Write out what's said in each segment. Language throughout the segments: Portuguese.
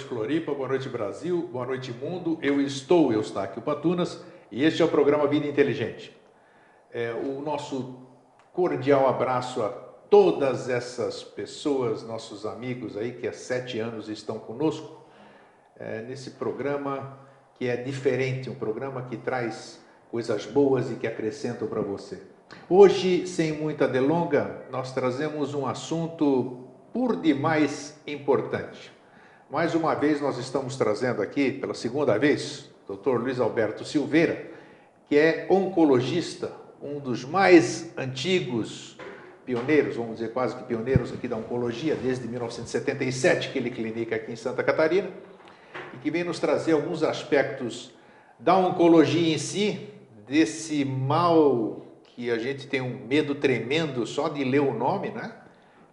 noite, Floripa. Boa noite, Brasil. Boa noite, mundo. Eu estou Eustáquio Patunas e este é o programa Vida Inteligente. É, o nosso cordial abraço a todas essas pessoas, nossos amigos aí que há sete anos estão conosco é, nesse programa que é diferente, um programa que traz coisas boas e que acrescentam para você. Hoje, sem muita delonga, nós trazemos um assunto por demais importante. Mais uma vez, nós estamos trazendo aqui, pela segunda vez, o Dr. Luiz Alberto Silveira, que é oncologista, um dos mais antigos pioneiros, vamos dizer quase que pioneiros aqui da oncologia, desde 1977 que ele clinica aqui em Santa Catarina, e que vem nos trazer alguns aspectos da oncologia em si, desse mal que a gente tem um medo tremendo só de ler o nome, né?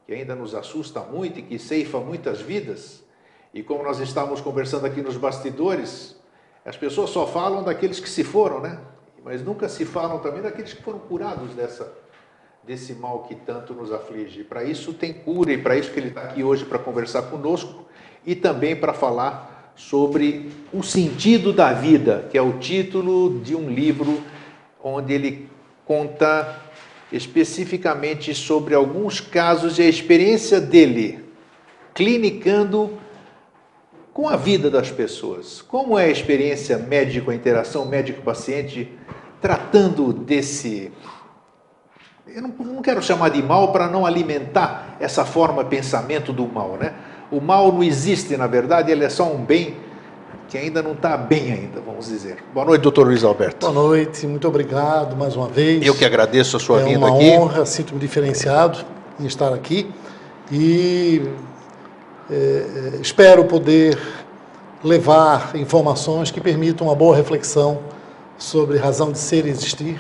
Que ainda nos assusta muito e que ceifa muitas vidas. E como nós estávamos conversando aqui nos bastidores, as pessoas só falam daqueles que se foram, né? Mas nunca se falam também daqueles que foram curados dessa, desse mal que tanto nos aflige. Para isso tem cura e para isso que ele está aqui hoje para conversar conosco e também para falar sobre o sentido da vida, que é o título de um livro onde ele conta especificamente sobre alguns casos e a experiência dele clinicando com a vida das pessoas. Como é a experiência médico, a interação médico-paciente tratando desse. Eu não, não quero chamar de mal para não alimentar essa forma de pensamento do mal, né? O mal não existe, na verdade, ele é só um bem que ainda não está bem ainda, vamos dizer. Boa noite, doutor Luiz Alberto. Boa noite, muito obrigado mais uma vez. Eu que agradeço a sua é vinda aqui. É uma honra, sinto-me diferenciado em estar aqui e é, espero poder levar informações que permitam uma boa reflexão sobre razão de ser e existir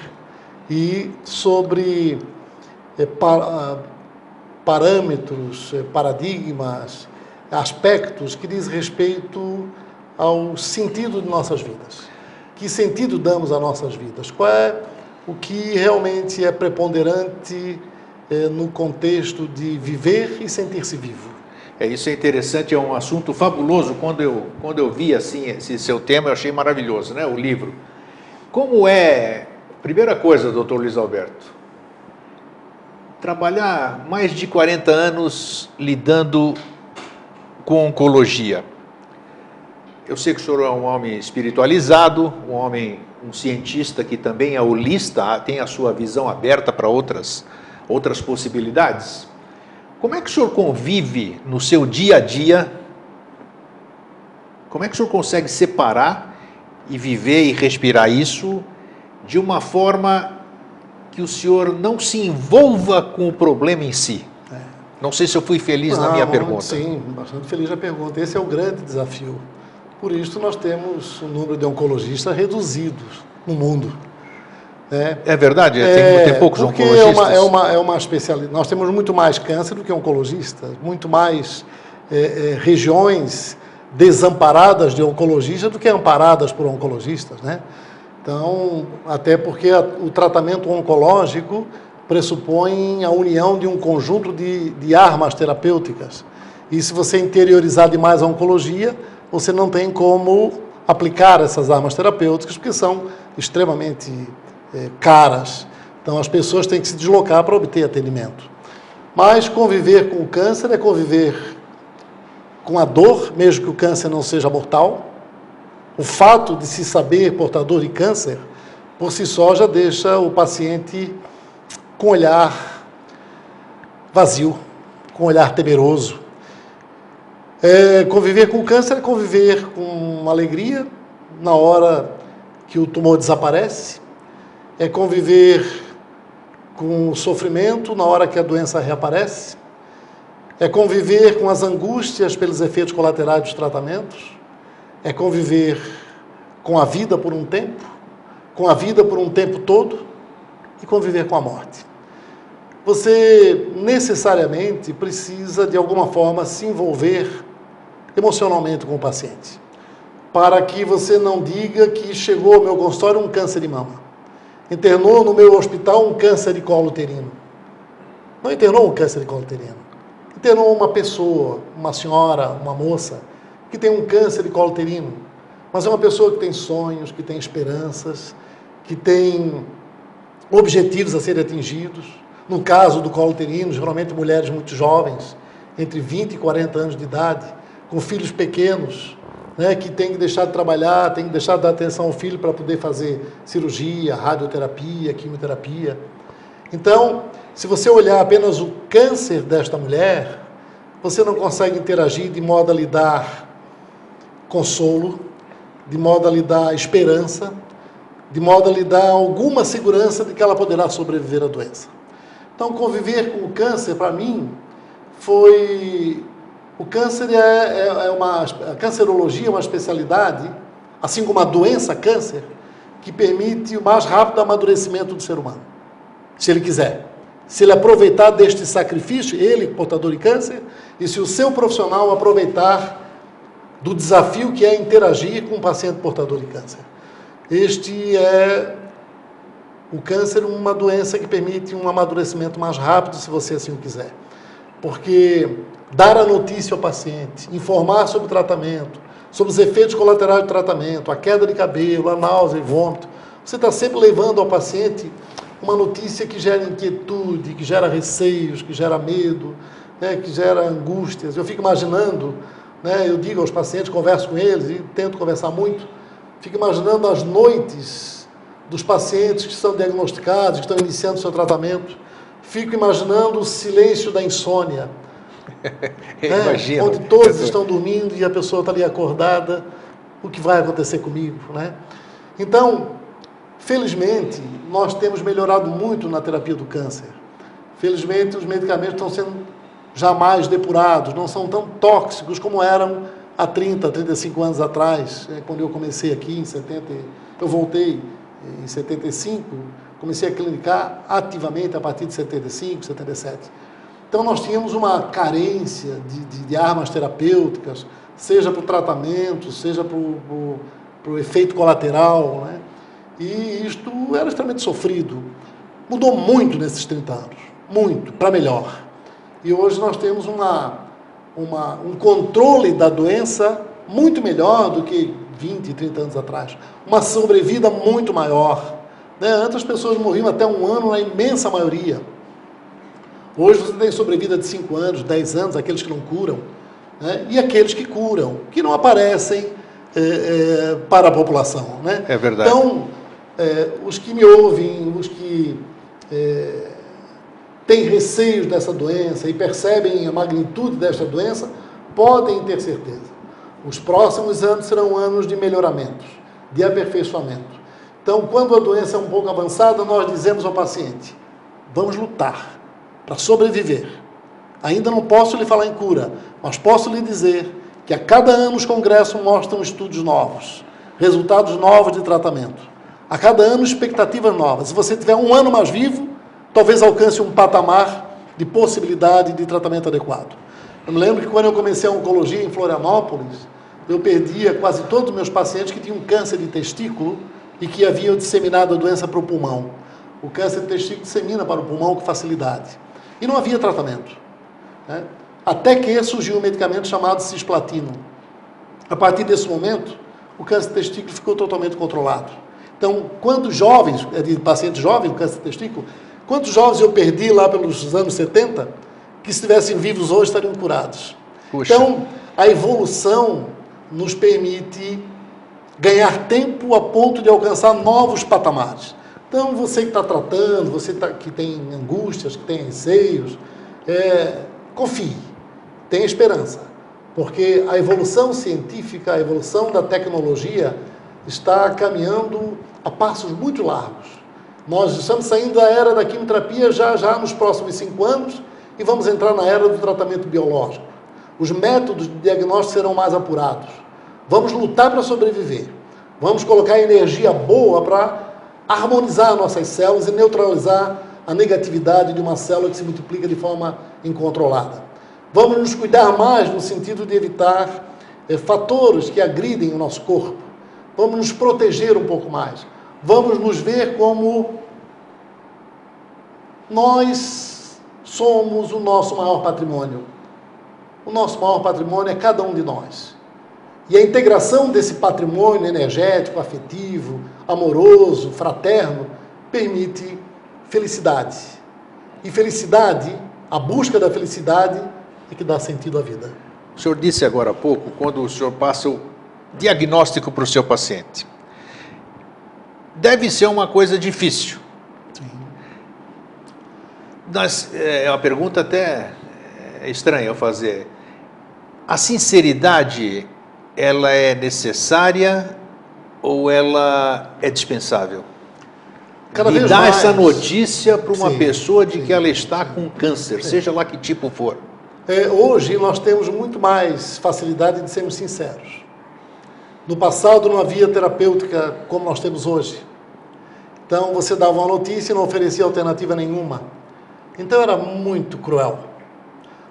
e sobre pa, parâmetros, paradigmas, aspectos que diz respeito ao sentido de nossas vidas. Que sentido damos a nossas vidas? Qual é o que realmente é preponderante no contexto de viver e sentir-se vivo? É, isso é interessante, é um assunto fabuloso. Quando eu, quando eu vi assim esse seu tema, eu achei maravilhoso, né? O livro. Como é, primeira coisa, doutor Luiz Alberto, trabalhar mais de 40 anos lidando com oncologia. Eu sei que o senhor é um homem espiritualizado, um homem, um cientista que também é holista, tem a sua visão aberta para outras, outras possibilidades. Como é que o senhor convive no seu dia a dia? Como é que o senhor consegue separar e viver e respirar isso de uma forma que o senhor não se envolva com o problema em si? É. Não sei se eu fui feliz na minha pergunta. Sim, bastante feliz na pergunta. Esse é o grande desafio. Por isso nós temos um número de oncologistas reduzidos no mundo. É, é verdade? É, tem, tem poucos porque oncologistas? É uma, é uma, é uma especialidade. Nós temos muito mais câncer do que oncologistas, muito mais é, é, regiões desamparadas de oncologistas do que amparadas por oncologistas, né? Então, até porque a, o tratamento oncológico pressupõe a união de um conjunto de, de armas terapêuticas. E se você interiorizar demais a oncologia, você não tem como aplicar essas armas terapêuticas, porque são extremamente é, caras. Então as pessoas têm que se deslocar para obter atendimento. Mas conviver com o câncer é conviver com a dor, mesmo que o câncer não seja mortal. O fato de se saber portador de câncer, por si só, já deixa o paciente com olhar vazio, com olhar temeroso. É, conviver com o câncer é conviver com alegria na hora que o tumor desaparece, é conviver com o sofrimento na hora que a doença reaparece, é conviver com as angústias pelos efeitos colaterais dos tratamentos, é conviver com a vida por um tempo, com a vida por um tempo todo e conviver com a morte. Você necessariamente precisa, de alguma forma, se envolver emocionalmente com o paciente, para que você não diga que chegou ao meu consultório um câncer de mama internou no meu hospital um câncer de colo uterino. Não internou um câncer de colo uterino. Internou uma pessoa, uma senhora, uma moça, que tem um câncer de colo uterino, mas é uma pessoa que tem sonhos, que tem esperanças, que tem objetivos a serem atingidos. No caso do colo uterino, geralmente mulheres muito jovens, entre 20 e 40 anos de idade, com filhos pequenos, né, que tem que deixar de trabalhar, tem que deixar de dar atenção ao filho para poder fazer cirurgia, radioterapia, quimioterapia. Então, se você olhar apenas o câncer desta mulher, você não consegue interagir de modo a lhe dar consolo, de modo a lhe dar esperança, de modo a lhe dar alguma segurança de que ela poderá sobreviver à doença. Então, conviver com o câncer, para mim, foi. O câncer é, é, é, uma. A cancerologia é uma especialidade, assim como a doença câncer, que permite o mais rápido amadurecimento do ser humano, se ele quiser. Se ele aproveitar deste sacrifício, ele, portador de câncer, e se o seu profissional aproveitar do desafio que é interagir com um paciente portador de câncer. Este é o câncer, uma doença que permite um amadurecimento mais rápido, se você assim o quiser. Porque dar a notícia ao paciente, informar sobre o tratamento, sobre os efeitos colaterais do tratamento, a queda de cabelo, a náusea e vômito, você está sempre levando ao paciente uma notícia que gera inquietude, que gera receios, que gera medo, né, que gera angústias. Eu fico imaginando, né, eu digo aos pacientes, converso com eles e tento conversar muito, Fico imaginando as noites dos pacientes que são diagnosticados, que estão iniciando seu tratamento. Fico imaginando o silêncio da insônia. né? Onde todos estão dormindo e a pessoa está ali acordada. O que vai acontecer comigo? Né? Então, felizmente, nós temos melhorado muito na terapia do câncer. Felizmente, os medicamentos estão sendo jamais depurados, não são tão tóxicos como eram há 30, 35 anos atrás, é, quando eu comecei aqui em 70, eu voltei em 75, comecei a clinicar ativamente a partir de 75, 77. Então nós tínhamos uma carência de, de, de armas terapêuticas, seja para o tratamento, seja para o, efeito colateral, né? E isto era extremamente sofrido. Mudou muito nesses 30 anos, muito, para melhor. E hoje nós temos uma uma, um controle da doença muito melhor do que 20, 30 anos atrás. Uma sobrevida muito maior. Né? Antes as pessoas morriam até um ano, na imensa maioria. Hoje você tem sobrevida de 5 anos, 10 anos, aqueles que não curam, né? e aqueles que curam, que não aparecem é, é, para a população. Né? É verdade. Então, é, os que me ouvem, os que têm receios dessa doença e percebem a magnitude desta doença, podem ter certeza. Os próximos anos serão anos de melhoramentos, de aperfeiçoamento. Então, quando a doença é um pouco avançada, nós dizemos ao paciente: vamos lutar para sobreviver. Ainda não posso lhe falar em cura, mas posso lhe dizer que a cada ano os congressos mostram estudos novos, resultados novos de tratamento. A cada ano, expectativas novas. Se você tiver um ano mais vivo, talvez alcance um patamar de possibilidade de tratamento adequado. Eu me lembro que quando eu comecei a oncologia em Florianópolis, eu perdia quase todos os meus pacientes que tinham câncer de testículo e que haviam disseminado a doença para o pulmão. O câncer de testículo dissemina para o pulmão com facilidade. E não havia tratamento. Né? Até que surgiu um medicamento chamado cisplatino. A partir desse momento, o câncer de testículo ficou totalmente controlado. Então, quando jovens, é de pacientes jovens, câncer de testículo, Quantos jovens eu perdi lá pelos anos 70 que se estivessem vivos hoje estariam curados? Puxa. Então, a evolução nos permite ganhar tempo a ponto de alcançar novos patamares. Então, você que está tratando, você tá, que tem angústias, que tem receios, é, confie, tenha esperança, porque a evolução científica, a evolução da tecnologia está caminhando a passos muito largos. Nós estamos saindo da era da quimioterapia já, já nos próximos cinco anos e vamos entrar na era do tratamento biológico. Os métodos de diagnóstico serão mais apurados. Vamos lutar para sobreviver. Vamos colocar energia boa para harmonizar nossas células e neutralizar a negatividade de uma célula que se multiplica de forma incontrolada. Vamos nos cuidar mais no sentido de evitar é, fatores que agridem o nosso corpo. Vamos nos proteger um pouco mais vamos nos ver como nós somos o nosso maior patrimônio. O nosso maior patrimônio é cada um de nós. E a integração desse patrimônio energético, afetivo, amoroso, fraterno, permite felicidade. E felicidade, a busca da felicidade, é que dá sentido à vida. O senhor disse agora há pouco, quando o senhor passa o diagnóstico para o seu paciente. Deve ser uma coisa difícil. Sim. Nós, é uma pergunta até estranha eu fazer. A sinceridade ela é necessária ou ela é dispensável? Cada e dar mais. essa notícia para uma sim, pessoa de sim. que ela está com câncer, seja lá que tipo for. É, hoje nós temos muito mais facilidade de sermos sinceros. No passado não havia terapêutica como nós temos hoje. Então você dava uma notícia e não oferecia alternativa nenhuma. Então era muito cruel.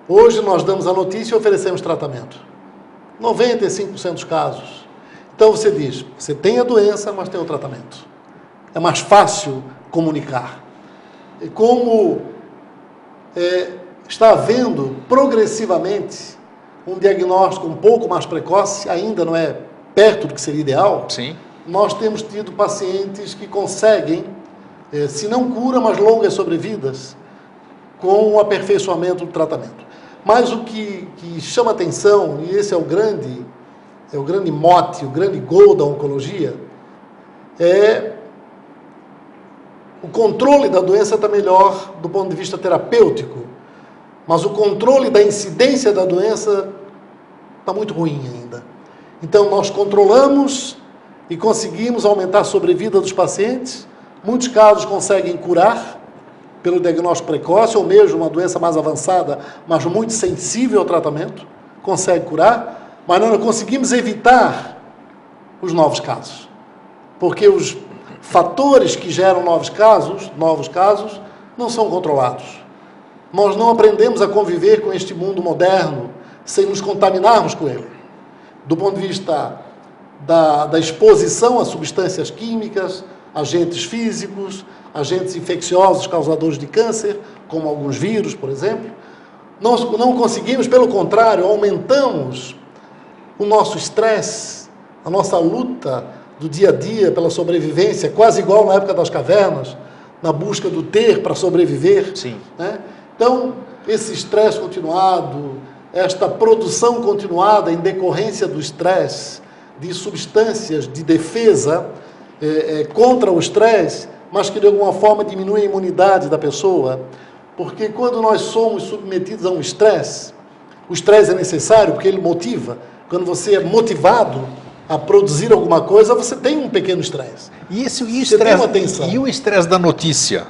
Hoje nós damos a notícia e oferecemos tratamento. 95% dos casos. Então você diz, você tem a doença, mas tem o tratamento. É mais fácil comunicar. E como é, está havendo progressivamente um diagnóstico um pouco mais precoce, ainda não é perto do que seria ideal. Sim. Nós temos tido pacientes que conseguem, é, se não cura, mas longas sobrevidas, com o aperfeiçoamento do tratamento. Mas o que, que chama atenção, e esse é o grande, é o grande mote, o grande gol da oncologia, é o controle da doença está melhor do ponto de vista terapêutico, mas o controle da incidência da doença está muito ruim ainda. Então, nós controlamos e conseguimos aumentar a sobrevida dos pacientes. Muitos casos conseguem curar, pelo diagnóstico precoce ou mesmo uma doença mais avançada, mas muito sensível ao tratamento, consegue curar, mas nós não conseguimos evitar os novos casos. Porque os fatores que geram novos casos, novos casos, não são controlados. Nós não aprendemos a conviver com este mundo moderno sem nos contaminarmos com ele. Do ponto de vista da, da exposição a substâncias químicas, agentes físicos, agentes infecciosos causadores de câncer, como alguns vírus, por exemplo. Nós não conseguimos, pelo contrário, aumentamos o nosso estresse, a nossa luta do dia a dia pela sobrevivência, quase igual na época das cavernas, na busca do ter para sobreviver. Sim. Né? Então, esse estresse continuado, esta produção continuada em decorrência do estresse de substâncias de defesa é, é, contra o estresse, mas que de alguma forma diminui a imunidade da pessoa. Porque quando nós somos submetidos a um estresse, o estresse é necessário porque ele motiva. Quando você é motivado a produzir alguma coisa, você tem um pequeno estresse. E esse e estresse, e o estresse da notícia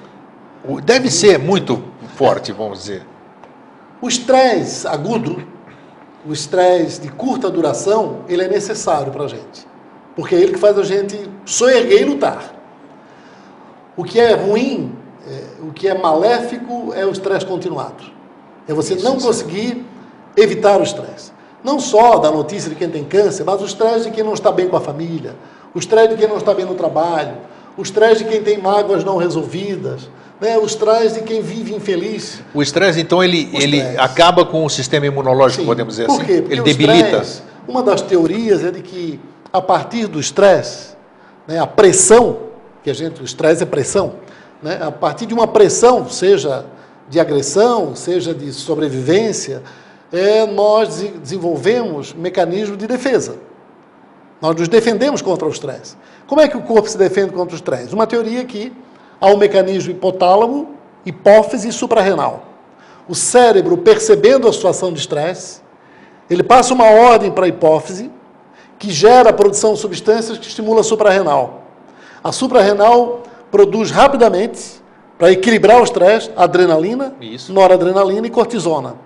deve ser muito forte, vamos dizer. O estresse agudo, o estresse de curta duração, ele é necessário para a gente. Porque é ele que faz a gente soerguer e lutar. O que é ruim, é, o que é maléfico é o estresse continuado. É você Isso, não conseguir evitar o estresse. Não só da notícia de quem tem câncer, mas o estresse de quem não está bem com a família, o estresse de quem não está bem no trabalho, o estresse de quem tem mágoas não resolvidas, né? o estresse de quem vive infeliz. O estresse, então, ele, ele acaba com o sistema imunológico, Sim. podemos dizer Por assim? Quê? Porque ele debilita. Stress, uma das teorias é de que, a partir do estresse, né, a pressão que a gente, o estresse é pressão, né? a partir de uma pressão, seja de agressão, seja de sobrevivência, é, nós desenvolvemos mecanismos de defesa. Nós nos defendemos contra o estresse. Como é que o corpo se defende contra o estresse? Uma teoria que há um mecanismo hipotálamo, hipófise e suprarrenal. O cérebro, percebendo a situação de estresse, ele passa uma ordem para a hipófise, que gera a produção de substâncias que estimula a suprarrenal. A suprarrenal produz rapidamente, para equilibrar o estresse, adrenalina, isso. noradrenalina e cortisona.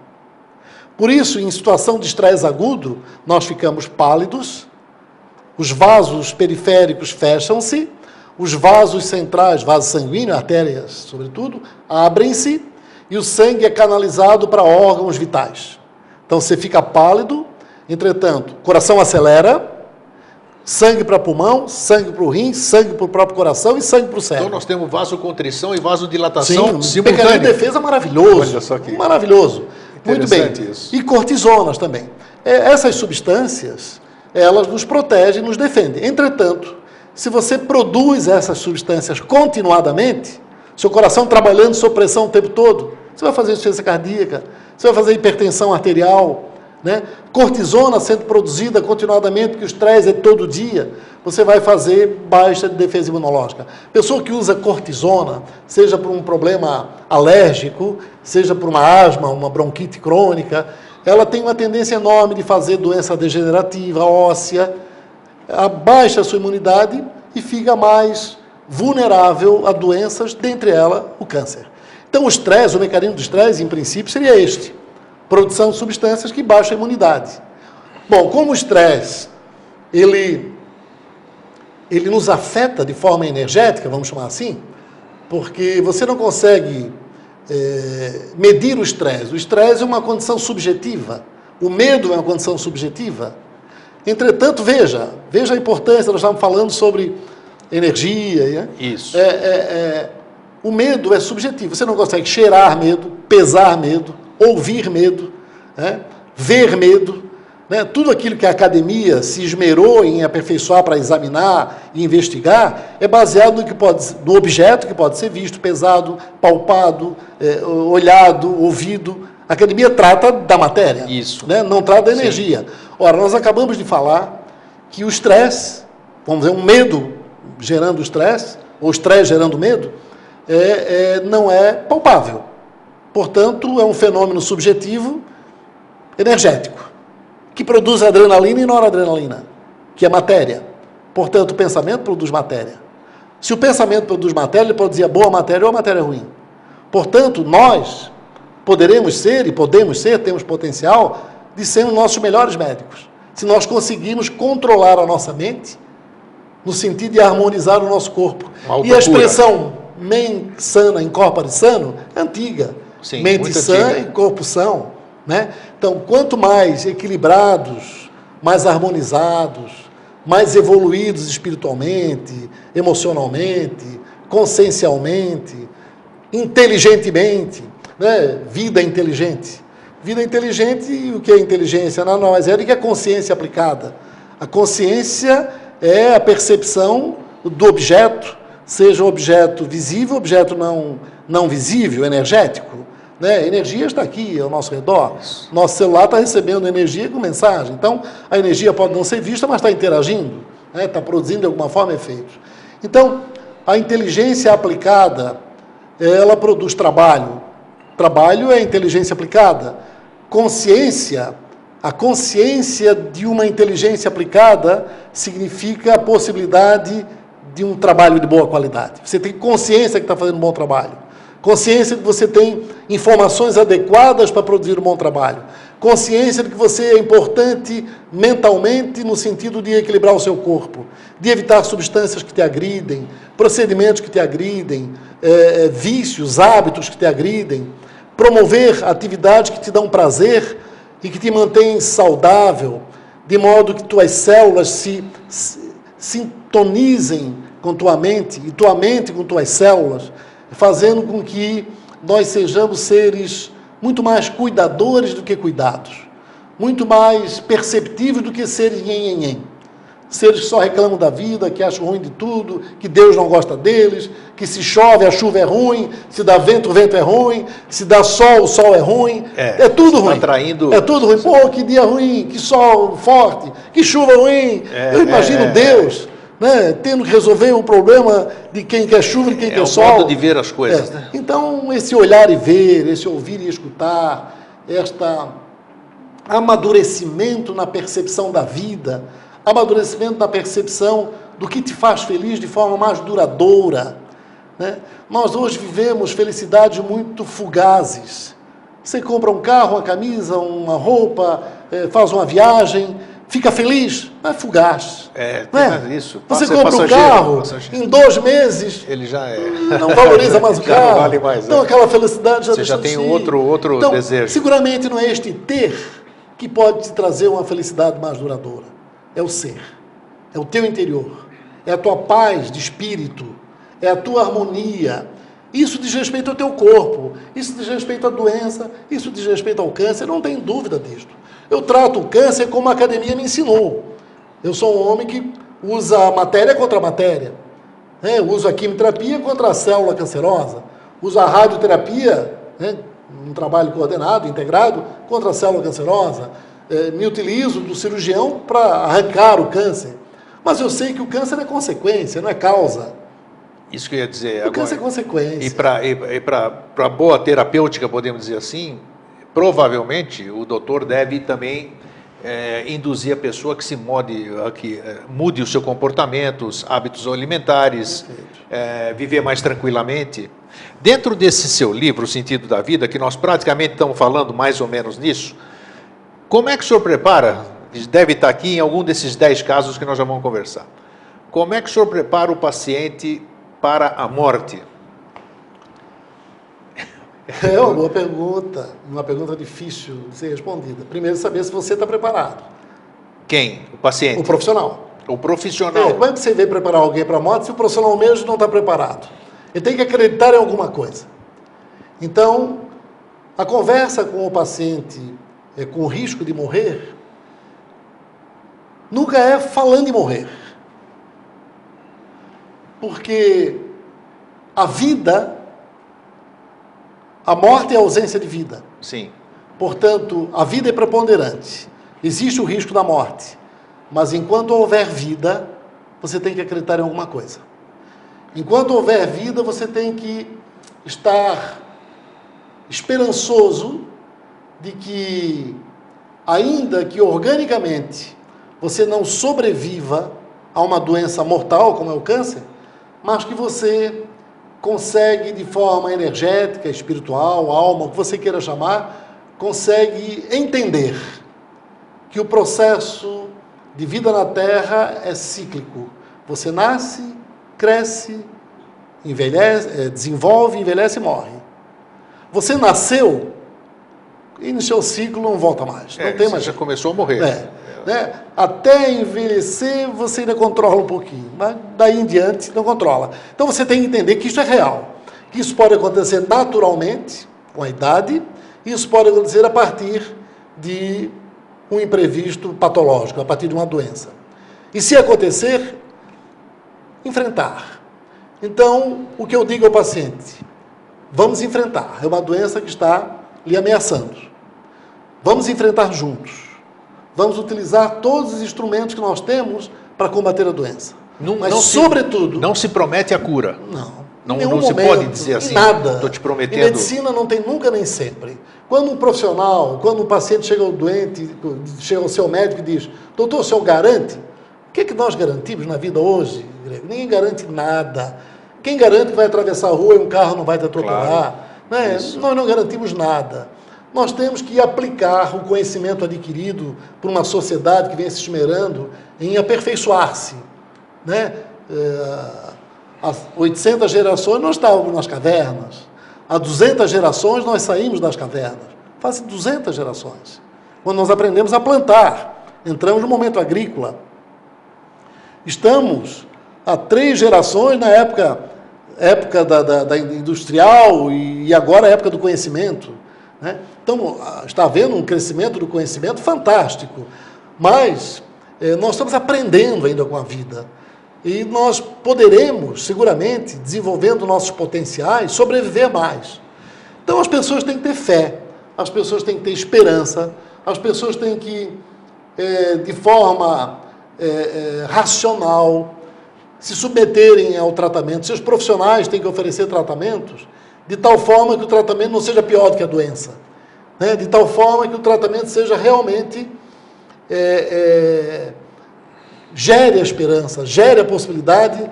Por isso, em situação de estresse agudo, nós ficamos pálidos, os vasos periféricos fecham-se, os vasos centrais, vasos sanguíneos, artérias, sobretudo, abrem-se e o sangue é canalizado para órgãos vitais. Então você fica pálido, entretanto, o coração acelera, Sangue para pulmão, sangue para o rim, sangue para o próprio coração e sangue para o cérebro. Então nós temos vasocontrição e vasodilatação Sim, um mecanismo de defesa maravilhoso. Olha só que maravilhoso. Muito bem. Isso. E cortisonas também. É, essas substâncias, elas nos protegem, nos defendem. Entretanto, se você produz essas substâncias continuadamente, seu coração trabalhando sob pressão o tempo todo, você vai fazer insuficiência cardíaca, você vai fazer hipertensão arterial, né? cortisona sendo produzida continuadamente, que o estresse é todo dia, você vai fazer baixa de defesa imunológica. Pessoa que usa cortisona, seja por um problema alérgico, seja por uma asma, uma bronquite crônica, ela tem uma tendência enorme de fazer doença degenerativa, óssea, abaixa a sua imunidade e fica mais vulnerável a doenças, dentre elas o câncer. Então, o estresse, o mecanismo do estresse, em princípio, seria este: produção de substâncias que baixam a imunidade. Bom, como o estresse ele, ele nos afeta de forma energética, vamos chamar assim, porque você não consegue é, medir o estresse. O estresse é uma condição subjetiva. O medo é uma condição subjetiva. Entretanto, veja, veja a importância, nós estávamos falando sobre energia. Né? Isso. É, é, é, o medo é subjetivo. Você não consegue cheirar medo, pesar medo, ouvir medo, né? ver medo. Né? Tudo aquilo que a academia se esmerou em aperfeiçoar para examinar e investigar é baseado no, que pode, no objeto que pode ser visto, pesado, palpado, é, olhado, ouvido. A academia trata da matéria, Isso. Né? não trata da energia. Sim. Ora, nós acabamos de falar que o estresse, vamos dizer, um medo gerando estresse, ou estresse gerando medo, é, é, não é palpável. Portanto, é um fenômeno subjetivo energético que produz adrenalina e noradrenalina, que é matéria. Portanto, o pensamento produz matéria. Se o pensamento produz matéria, ele dizer boa matéria ou matéria ruim. Portanto, nós poderemos ser e podemos ser, temos potencial de ser os nossos melhores médicos. Se nós conseguirmos controlar a nossa mente, no sentido de harmonizar o nosso corpo. E a expressão mente sana, incorpore sano, é antiga. Sim, mente sã antiga. e corpo são. Né? Então, quanto mais equilibrados, mais harmonizados, mais evoluídos espiritualmente, emocionalmente, consciencialmente, inteligentemente, né? vida inteligente. Vida inteligente, o que é inteligência? Nada mais é do que a consciência aplicada. A consciência é a percepção do objeto, seja um objeto visível, objeto não, não visível, energético. Né? Energia está aqui ao nosso redor. Nosso celular está recebendo energia com mensagem. Então, a energia pode não ser vista, mas está interagindo, né? está produzindo de alguma forma efeitos. Então, a inteligência aplicada, ela produz trabalho. Trabalho é inteligência aplicada. Consciência, a consciência de uma inteligência aplicada significa a possibilidade de um trabalho de boa qualidade. Você tem consciência que está fazendo um bom trabalho. Consciência de que você tem informações adequadas para produzir um bom trabalho. Consciência de que você é importante mentalmente no sentido de equilibrar o seu corpo, de evitar substâncias que te agridem, procedimentos que te agridem, é, vícios, hábitos que te agridem, promover atividades que te dão prazer e que te mantêm saudável, de modo que tuas células se, se sintonizem com tua mente e tua mente com tuas células fazendo com que nós sejamos seres muito mais cuidadores do que cuidados, muito mais perceptivos do que seres nhen, Seres que só reclamam da vida, que acham ruim de tudo, que Deus não gosta deles, que se chove a chuva é ruim, se dá vento o vento é ruim, se dá sol o sol é ruim. É, é tudo ruim. Atraindo... É tudo ruim. Pô, que dia ruim, que sol forte, que chuva ruim. É, Eu imagino é, é. Deus né, tendo que resolver um problema de quem quer chuva e quem é quer sol. É o modo de ver as coisas. É. Né? Então, esse olhar e ver, esse ouvir e escutar, esta amadurecimento na percepção da vida, amadurecimento na percepção do que te faz feliz de forma mais duradoura. Né? Nós hoje vivemos felicidades muito fugazes. Você compra um carro, uma camisa, uma roupa, eh, faz uma viagem, fica feliz, mas é fugaz. É, tem é? isso. Você compra um carro, em dois meses, ele já é. não valoriza mais o carro. Não vale mais. Então, é. aquela felicidade já Você já tem outro, outro então, desejo. Seguramente não é este ter que pode te trazer uma felicidade mais duradoura. É o ser. É o teu interior. É a tua paz de espírito. É a tua harmonia. Isso diz respeito ao teu corpo. Isso diz respeito à doença. Isso diz respeito ao câncer. Não tem dúvida disto. Eu trato o câncer como a academia me ensinou. Eu sou um homem que usa a matéria contra a matéria. Né? Uso a quimioterapia contra a célula cancerosa. Uso a radioterapia, né? um trabalho coordenado, integrado, contra a célula cancerosa. É, me utilizo do cirurgião para arrancar o câncer. Mas eu sei que o câncer é consequência, não é causa. Isso que eu ia dizer. O agora, câncer é consequência. E para boa terapêutica, podemos dizer assim, provavelmente o doutor deve também é, induzir a pessoa que se mode, que é, mude os seus comportamentos, hábitos alimentares, é, viver mais tranquilamente. Dentro desse seu livro, O Sentido da Vida, que nós praticamente estamos falando mais ou menos nisso, como é que o senhor prepara? Deve estar aqui em algum desses dez casos que nós já vamos conversar. Como é que o senhor prepara o paciente para a morte? É uma boa pergunta, uma pergunta difícil de ser respondida. Primeiro, saber se você está preparado. Quem? O paciente? O profissional. O profissional. É, como é que você vê preparar alguém para a morte se o profissional mesmo não está preparado? Ele tem que acreditar em alguma coisa. Então, a conversa com o paciente é, com risco de morrer nunca é falando em morrer. Porque a vida a morte é a ausência de vida. Sim. Portanto, a vida é preponderante. Existe o risco da morte. Mas enquanto houver vida, você tem que acreditar em alguma coisa. Enquanto houver vida, você tem que estar esperançoso de que, ainda que organicamente você não sobreviva a uma doença mortal, como é o câncer, mas que você consegue de forma energética, espiritual, alma, o que você queira chamar, consegue entender que o processo de vida na Terra é cíclico. Você nasce, cresce, envelhece, é, desenvolve, envelhece e morre. Você nasceu e no seu ciclo não volta mais. É, não tem mais. já começou a morrer. É. Né? Até envelhecer você ainda controla um pouquinho, mas daí em diante não controla. Então você tem que entender que isso é real, que isso pode acontecer naturalmente, com a idade, e isso pode acontecer a partir de um imprevisto patológico, a partir de uma doença. E se acontecer, enfrentar. Então, o que eu digo ao paciente? Vamos enfrentar. É uma doença que está lhe ameaçando. Vamos enfrentar juntos vamos utilizar todos os instrumentos que nós temos para combater a doença. Não, Mas, não sobretudo. Se, não se promete a cura. Não. Não, não se pode dizer assim, nada. Estou te prometendo. Em medicina não tem nunca nem sempre. Quando um profissional, quando um paciente chega ao doente, chega ao seu médico e diz, doutor, o senhor garante? O que, é que nós garantimos na vida hoje, Grego? Ninguém garante nada. Quem garante que vai atravessar a rua e um carro não vai te atropelar? Claro. Né? Nós não garantimos nada nós temos que aplicar o conhecimento adquirido por uma sociedade que vem se esmerando em aperfeiçoar-se. Né? É, há 800 gerações nós estávamos nas cavernas, há 200 gerações nós saímos das cavernas, faz 200 gerações. Quando nós aprendemos a plantar, entramos no momento agrícola. Estamos há três gerações na época, época da, da, da industrial e agora a época do conhecimento. Né? Então, está havendo um crescimento do conhecimento fantástico, mas eh, nós estamos aprendendo ainda com a vida. E nós poderemos, seguramente, desenvolvendo nossos potenciais, sobreviver mais. Então, as pessoas têm que ter fé, as pessoas têm que ter esperança, as pessoas têm que, eh, de forma eh, racional, se submeterem ao tratamento. Seus profissionais têm que oferecer tratamentos de tal forma que o tratamento não seja pior do que a doença, né? de tal forma que o tratamento seja realmente é, é, gere a esperança, gere a possibilidade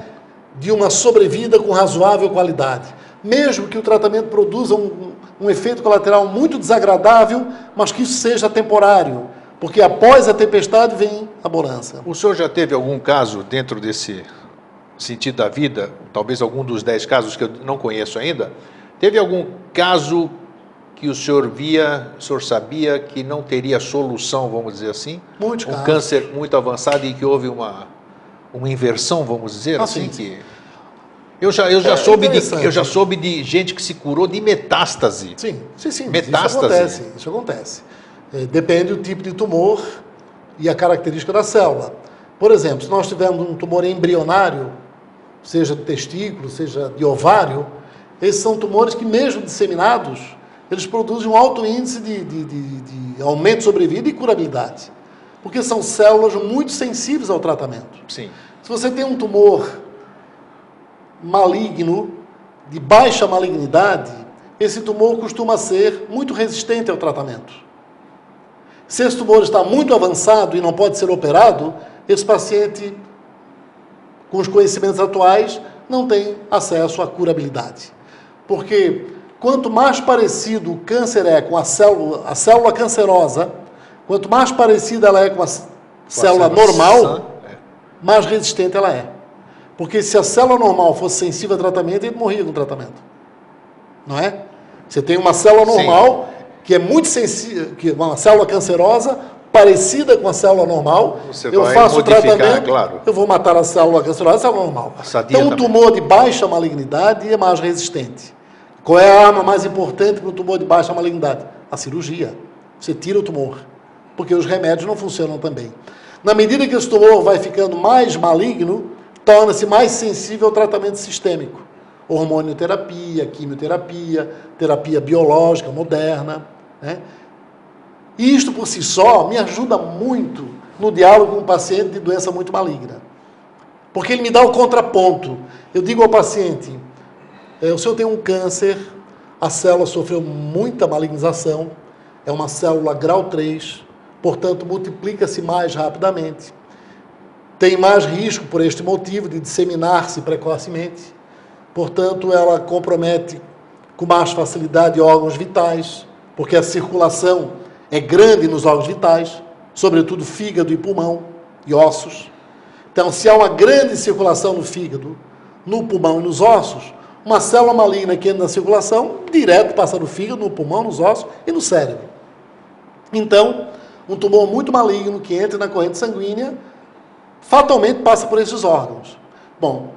de uma sobrevida com razoável qualidade, mesmo que o tratamento produza um, um efeito colateral muito desagradável, mas que isso seja temporário, porque após a tempestade vem a bonança. O senhor já teve algum caso dentro desse sentido da vida, talvez algum dos dez casos que eu não conheço ainda, Teve algum caso que o senhor via, o senhor sabia que não teria solução, vamos dizer assim? Muitos um casos. câncer muito avançado e que houve uma, uma inversão, vamos dizer ah, assim? Sim, que... Eu já, eu, já é, soube de, eu já soube de gente que se curou de metástase. Sim, sim, sim. Metástase. Isso acontece. Isso acontece. É, depende do tipo de tumor e a característica da célula. Por exemplo, se nós tivermos um tumor embrionário, seja de testículo, seja de ovário, esses são tumores que, mesmo disseminados, eles produzem um alto índice de, de, de, de aumento de sobrevida e curabilidade. Porque são células muito sensíveis ao tratamento. Sim. Se você tem um tumor maligno, de baixa malignidade, esse tumor costuma ser muito resistente ao tratamento. Se esse tumor está muito avançado e não pode ser operado, esse paciente, com os conhecimentos atuais, não tem acesso à curabilidade. Porque quanto mais parecido o câncer é com a célula, a célula cancerosa, quanto mais parecida ela é com a célula normal, é. mais resistente ela é. Porque se a célula normal fosse sensível a tratamento, ele morria com o tratamento. Não é? Você tem uma célula normal Sim. que é muito sensível, que é uma célula cancerosa parecida com a célula normal. Você eu faço o tratamento, claro. eu vou matar a célula cancerosa, a célula normal. A então, um tumor de baixa malignidade é mais resistente. Qual é a arma mais importante para o tumor de baixa malignidade? A cirurgia. Você tira o tumor, porque os remédios não funcionam também. Na medida que esse tumor vai ficando mais maligno, torna-se mais sensível ao tratamento sistêmico. Hormonioterapia, quimioterapia, terapia biológica moderna. Né? E isto por si só me ajuda muito no diálogo com um paciente de doença muito maligna. Porque ele me dá o contraponto. Eu digo ao paciente: é, o senhor tem um câncer, a célula sofreu muita malignização, é uma célula grau 3, portanto multiplica-se mais rapidamente. Tem mais risco por este motivo de disseminar-se precocemente, portanto ela compromete com mais facilidade órgãos vitais, porque a circulação é grande nos órgãos vitais, sobretudo fígado e pulmão e ossos. Então, se há uma grande circulação no fígado, no pulmão e nos ossos, uma célula maligna que entra na circulação, direto passa no fígado, no pulmão, nos ossos e no cérebro. Então, um tumor muito maligno que entra na corrente sanguínea, fatalmente passa por esses órgãos. Bom,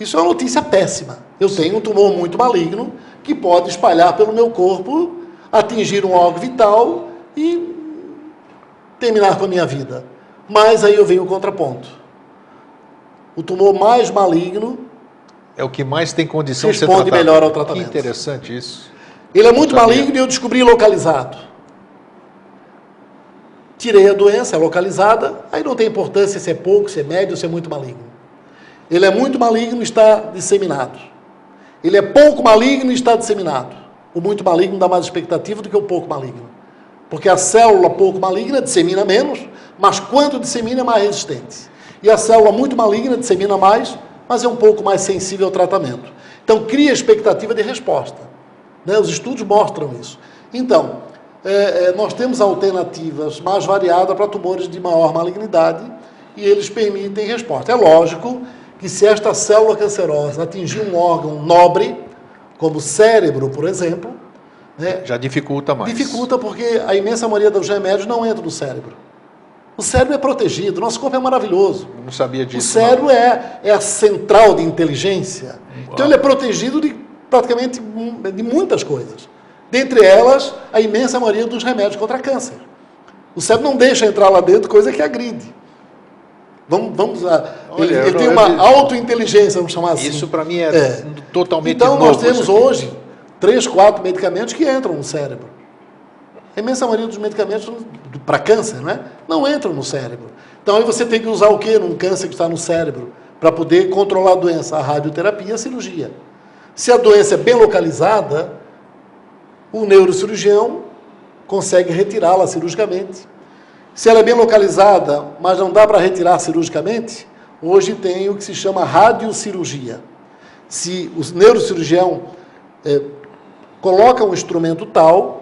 isso é uma notícia péssima. Eu tenho um tumor muito maligno que pode espalhar pelo meu corpo, atingir um órgão vital e terminar com a minha vida. Mas aí eu venho o contraponto. O tumor mais maligno é o que mais tem condição de ser tratado. Responde melhor ao tratamento. Que interessante isso. Ele é muito maligno e eu descobri localizado. Tirei a doença, é localizada, aí não tem importância se é pouco, se é médio, se é muito maligno. Ele é muito maligno e está disseminado. Ele é pouco maligno e está disseminado. O muito maligno dá mais expectativa do que o pouco maligno. Porque a célula pouco maligna dissemina menos, mas quando dissemina é mais resistente. E a célula muito maligna dissemina mais, mas é um pouco mais sensível ao tratamento. Então, cria expectativa de resposta. Né? Os estudos mostram isso. Então, é, é, nós temos alternativas mais variadas para tumores de maior malignidade e eles permitem resposta. É lógico que se esta célula cancerosa atingir um órgão nobre, como o cérebro, por exemplo, né, já dificulta mais. Dificulta porque a imensa maioria dos remédios não entra no cérebro. O cérebro é protegido, nosso corpo é maravilhoso. Eu não sabia disso. O cérebro é, é a central de inteligência. Uau. Então ele é protegido de praticamente de muitas coisas. Dentre elas, a imensa maioria dos remédios contra câncer. O cérebro não deixa entrar lá dentro coisa que agride. Vamos, vamos a, Olha, ele, ele tem uma autointeligência, vamos chamar assim. Isso para mim é, é, totalmente Então nós temos hoje três, quatro medicamentos que entram no cérebro. A imensa maioria dos medicamentos para câncer não, é? não entram no cérebro. Então aí você tem que usar o que num câncer que está no cérebro? Para poder controlar a doença, a radioterapia e a cirurgia. Se a doença é bem localizada, o neurocirurgião consegue retirá-la cirurgicamente. Se ela é bem localizada, mas não dá para retirar cirurgicamente, hoje tem o que se chama radiocirurgia. Se o neurocirurgião é, coloca um instrumento tal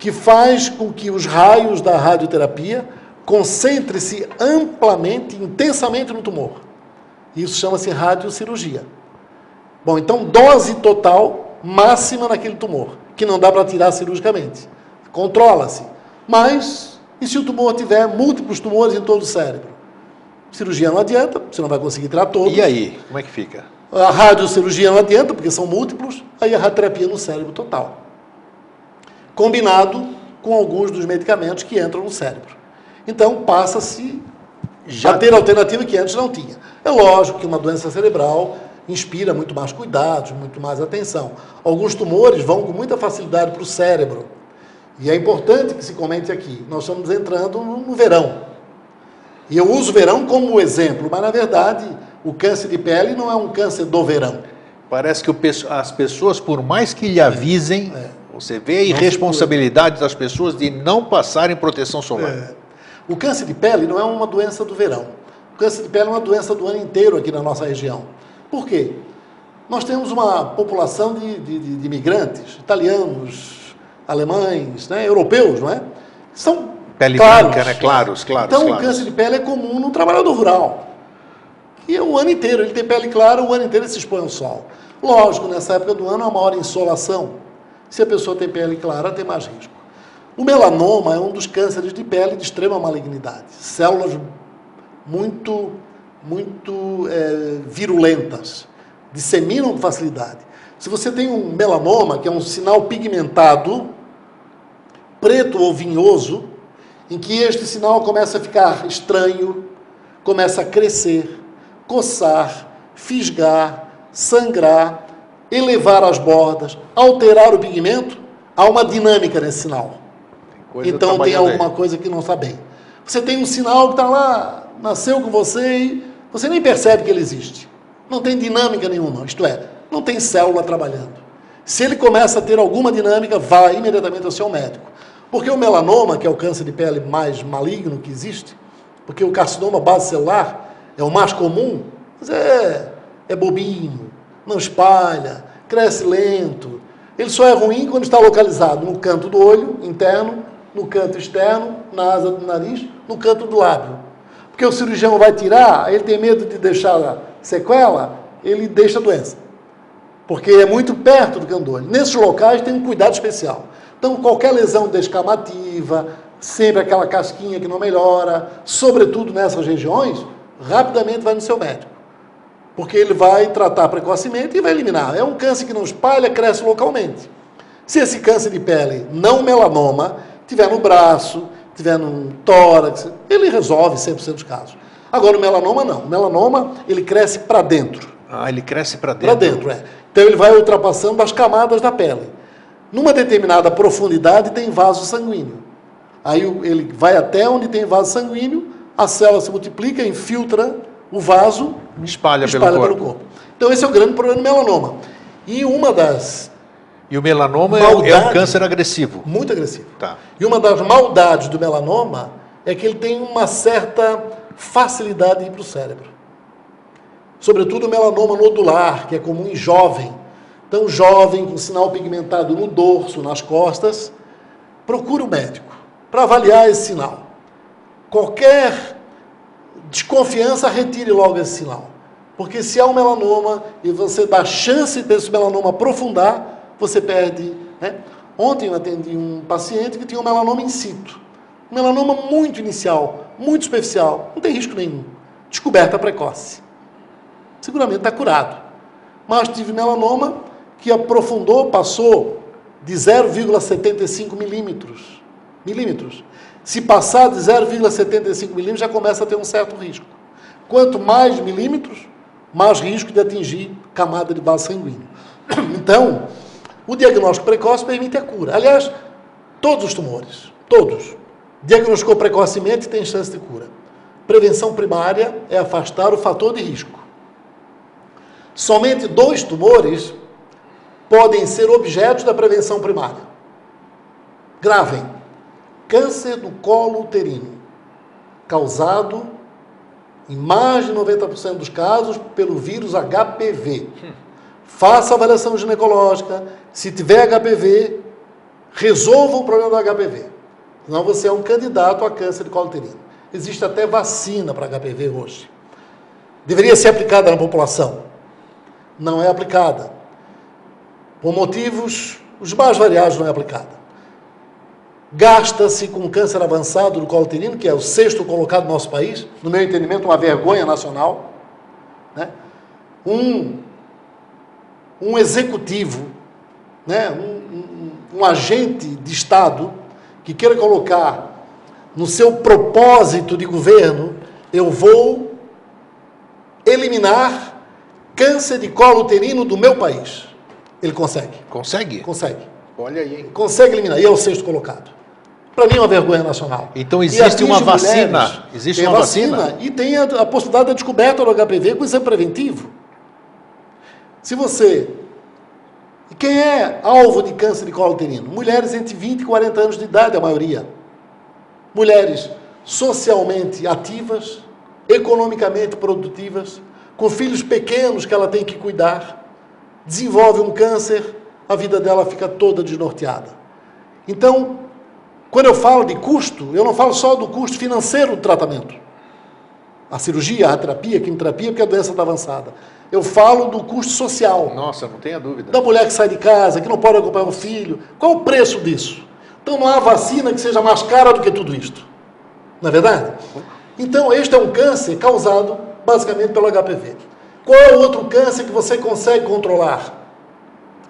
que faz com que os raios da radioterapia concentrem-se amplamente, intensamente no tumor. Isso chama-se radiocirurgia. Bom, então dose total máxima naquele tumor, que não dá para tirar cirurgicamente. Controla-se. Mas, e se o tumor tiver múltiplos tumores em todo o cérebro? Cirurgia não adianta, você não vai conseguir tirar todos. E aí, como é que fica? A radiocirurgia não adianta, porque são múltiplos, aí a radioterapia no cérebro total combinado com alguns dos medicamentos que entram no cérebro. Então, passa-se já... a ter alternativa que antes não tinha. É lógico que uma doença cerebral inspira muito mais cuidados, muito mais atenção. Alguns tumores vão com muita facilidade para o cérebro. E é importante que se comente aqui. Nós estamos entrando no verão. E eu uso o verão como exemplo, mas na verdade o câncer de pele não é um câncer do verão. Parece que as pessoas, por mais que lhe avisem, é, é. Você vê a irresponsabilidade das pessoas de não passarem proteção solar. É. O câncer de pele não é uma doença do verão. O câncer de pele é uma doença do ano inteiro aqui na nossa região. Por quê? Nós temos uma população de, de, de imigrantes, italianos, alemães, né, europeus, não é? São pele claros. branca, né? Claros, claros. Então claros. o câncer de pele é comum no trabalhador rural. E é o ano inteiro, ele tem pele clara, o ano inteiro ele se expõe ao sol. Lógico, nessa época do ano há maior insolação. Se a pessoa tem pele clara, tem mais risco. O melanoma é um dos cânceres de pele de extrema malignidade. Células muito muito é, virulentas, disseminam com facilidade. Se você tem um melanoma, que é um sinal pigmentado, preto ou vinhoso, em que este sinal começa a ficar estranho, começa a crescer, coçar, fisgar, sangrar, elevar as bordas, alterar o pigmento, há uma dinâmica nesse sinal. Tem então tem alguma aí. coisa que não está bem. Você tem um sinal que está lá, nasceu com você e você nem percebe que ele existe. Não tem dinâmica nenhuma, isto é, não tem célula trabalhando. Se ele começa a ter alguma dinâmica, vá imediatamente ao seu médico. Porque o melanoma, que é o câncer de pele mais maligno que existe, porque o carcinoma base celular é o mais comum, mas é, é bobinho, não espalha, cresce lento. Ele só é ruim quando está localizado no canto do olho interno, no canto externo, na asa do nariz, no canto do lábio porque o cirurgião vai tirar, ele tem medo de deixar sequela, ele deixa a doença. Porque é muito perto do candor. Nesses locais tem um cuidado especial. Então, qualquer lesão descamativa, sempre aquela casquinha que não melhora, sobretudo nessas regiões, rapidamente vai no seu médico. Porque ele vai tratar precocemente e vai eliminar. É um câncer que não espalha, cresce localmente. Se esse câncer de pele, não melanoma, tiver no braço, tiver num tórax, ele resolve 100% dos casos. Agora o melanoma não. O melanoma, ele cresce para dentro. Ah, ele cresce para dentro. Para dentro, é. Então ele vai ultrapassando as camadas da pele. Numa determinada profundidade tem vaso sanguíneo. Aí ele vai até onde tem vaso sanguíneo, a célula se multiplica, infiltra o vaso, espalha, espalha pelo, corpo. pelo corpo. Então esse é o grande problema do melanoma. E uma das e o melanoma Maldade, é um câncer agressivo. Muito agressivo. Tá. E uma das maldades do melanoma é que ele tem uma certa facilidade de ir para o cérebro. Sobretudo o melanoma nodular, que é comum em jovem. Então, jovem com sinal pigmentado no dorso, nas costas, procure o um médico para avaliar esse sinal. Qualquer desconfiança, retire logo esse sinal. Porque se há um melanoma e você dá chance desse melanoma aprofundar, você perde. Né? Ontem eu atendi um paciente que tinha um melanoma in situ. Um melanoma muito inicial, muito superficial, não tem risco nenhum. Descoberta precoce. Seguramente está curado. Mas tive melanoma que aprofundou, passou de 0,75 milímetros. Milímetros. Se passar de 0,75 milímetros, já começa a ter um certo risco. Quanto mais milímetros, mais risco de atingir camada de base sanguínea. Então, o diagnóstico precoce permite a cura. Aliás, todos os tumores, todos. Diagnosticou precocemente tem chance de cura. Prevenção primária é afastar o fator de risco. Somente dois tumores podem ser objetos da prevenção primária. Gravem: câncer do colo uterino, causado, em mais de 90% dos casos, pelo vírus HPV. Faça avaliação ginecológica, se tiver HPV, resolva o problema do HPV. Senão você é um candidato a câncer de colo uterino. Existe até vacina para HPV hoje. Deveria ser aplicada na população. Não é aplicada. Por motivos os mais variados não é aplicada. Gasta-se com câncer avançado do colo uterino, que é o sexto colocado no nosso país, no meu entendimento, uma vergonha nacional. Né? Um, um executivo né, um, um, um agente de Estado que queira colocar no seu propósito de governo eu vou eliminar câncer de colo uterino do meu país. Ele consegue. Consegue? Consegue. Olha aí, hein? Consegue eliminar. E é o sexto colocado. Para mim é uma vergonha nacional. Então existe uma mulheres. vacina. Existe Tem uma vacina. E tem a, a possibilidade da descoberta do HPV com exame preventivo. Se você. E quem é alvo de câncer de colo uterino? Mulheres entre 20 e 40 anos de idade, a maioria. Mulheres socialmente ativas, economicamente produtivas, com filhos pequenos que ela tem que cuidar, desenvolve um câncer, a vida dela fica toda desnorteada. Então, quando eu falo de custo, eu não falo só do custo financeiro do tratamento. A cirurgia, a terapia, a quimioterapia, porque a doença está avançada. Eu falo do custo social. Nossa, não tenha dúvida. Da mulher que sai de casa, que não pode acompanhar o filho. Qual o preço disso? Então não há vacina que seja mais cara do que tudo isto. Não é verdade? Então este é um câncer causado basicamente pelo HPV. Qual é o outro câncer que você consegue controlar?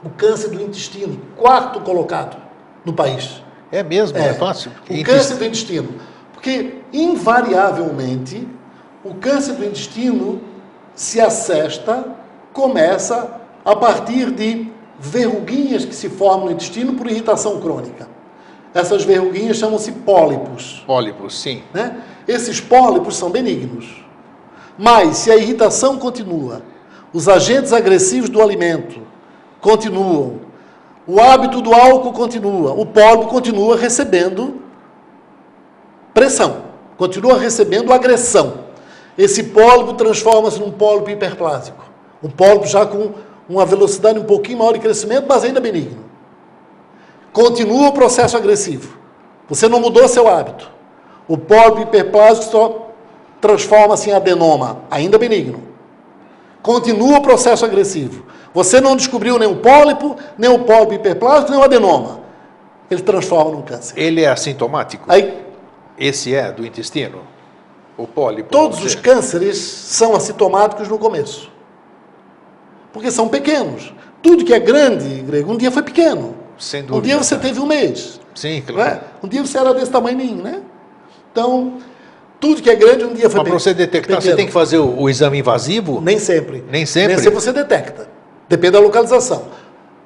O câncer do intestino, quarto colocado no país. É mesmo, é, fácil. O câncer do intestino. Porque, invariavelmente, o câncer do intestino se assesta, começa a partir de verruguinhas que se formam no intestino por irritação crônica. Essas verruguinhas chamam-se pólipos. Pólipos, sim. Né? Esses pólipos são benignos. Mas, se a irritação continua, os agentes agressivos do alimento continuam, o hábito do álcool continua, o pólipo continua recebendo pressão, continua recebendo agressão. Esse pólipo transforma-se num pólipo hiperplásico. Um pólipo já com uma velocidade um pouquinho maior de crescimento, mas ainda benigno. Continua o processo agressivo. Você não mudou seu hábito. O pólipo hiperplásico só transforma-se em adenoma, ainda benigno. Continua o processo agressivo. Você não descobriu nem o pólipo, nem o pólipo hiperplásico, nem o adenoma. Ele transforma num câncer. Ele é assintomático? Aí, Esse é do intestino? O pólipo? todos os cânceres são assintomáticos no começo. Porque são pequenos. Tudo que é grande, Grego, um dia foi pequeno. Sem Um dúvida. dia você teve um mês. Sim, não claro. é? Um dia você era desse tamanhinho, né? Então, tudo que é grande, um dia foi Mas para você detectar, você pequeno. tem que fazer o, o exame invasivo? Nem sempre. Nem sempre? Nem sempre você detecta. Depende da localização.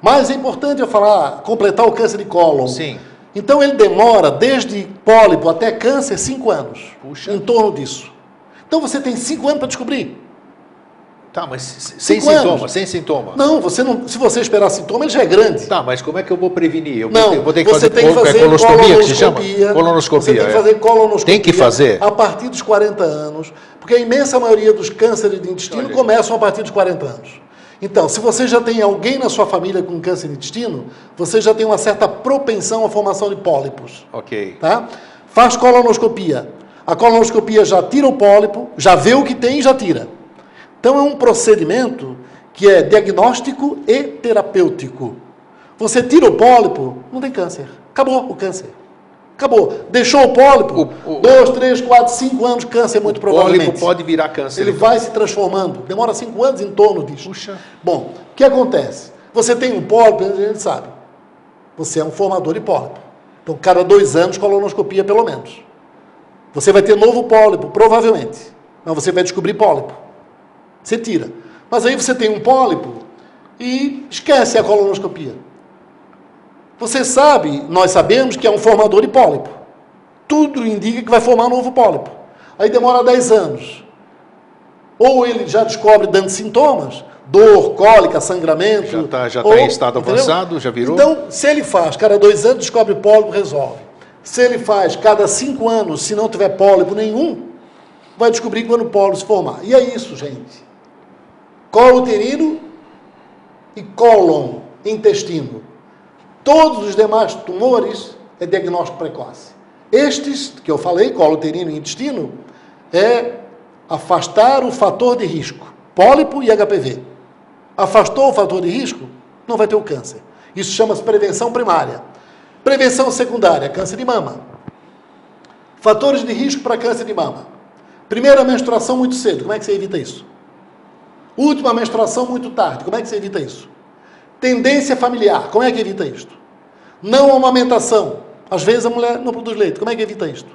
Mas é importante eu falar, completar o câncer de cólon. Sim. Então ele demora desde pólipo até câncer cinco anos. Puxa. Em torno disso. Então você tem cinco anos para descobrir. Tá, mas se- sem sintoma, anos. sem sintoma. Não, você não. Se você esperar sintoma, ele já é grande. Tá, mas como é que eu vou prevenir? Eu Não, vou ter, vou ter você fazer, tem que é fazer colonoscomia que chama? colonoscopia. Colonoscopia. Você tem que é. fazer colonoscopia. Tem que fazer. A partir dos 40 anos, porque a imensa maioria dos cânceres de intestino Olha. começam a partir dos 40 anos. Então, se você já tem alguém na sua família com câncer de intestino, você já tem uma certa propensão à formação de pólipos. Ok. Tá? Faz colonoscopia. A colonoscopia já tira o pólipo, já vê o que tem e já tira. Então é um procedimento que é diagnóstico e terapêutico. Você tira o pólipo, não tem câncer. Acabou o câncer. Acabou. Deixou o pólipo, O- o- dois, três, quatro, cinco anos, câncer muito provavelmente. Pólipo pode virar câncer. Ele então. vai se transformando. Demora cinco anos em torno disso. Puxa. Bom, o que acontece? Você tem um pólipo, a gente sabe. Você é um formador de pólipo. Então, cada dois anos, colonoscopia pelo menos. Você vai ter novo pólipo, provavelmente. Mas você vai descobrir pólipo. Você tira. Mas aí você tem um pólipo e esquece a colonoscopia. Você sabe, nós sabemos que é um formador de pólipo. Tudo indica que vai formar um novo pólipo. Aí demora 10 anos. Ou ele já descobre dando sintomas, dor, cólica, sangramento. Já tá- já tá em estado entendeu? avançado, já virou? Então, se ele faz cada dois anos, descobre pólipo, resolve. Se ele faz cada cinco anos, se não tiver pólipo nenhum, vai descobrir quando o pólipo se formar. E é isso, gente. Colo uterino e cólon, intestino. Todos os demais tumores é diagnóstico precoce. Estes, que eu falei, colo uterino e intestino, é afastar o fator de risco, pólipo e HPV. Afastou o fator de risco, não vai ter o câncer. Isso chama-se prevenção primária. Prevenção secundária, câncer de mama. Fatores de risco para câncer de mama. Primeira menstruação muito cedo, como é que você evita isso? Última menstruação muito tarde, como é que você evita isso? Tendência familiar, como é que evita isto? Não amamentação. Às vezes a mulher não produz leite, como é que evita isto?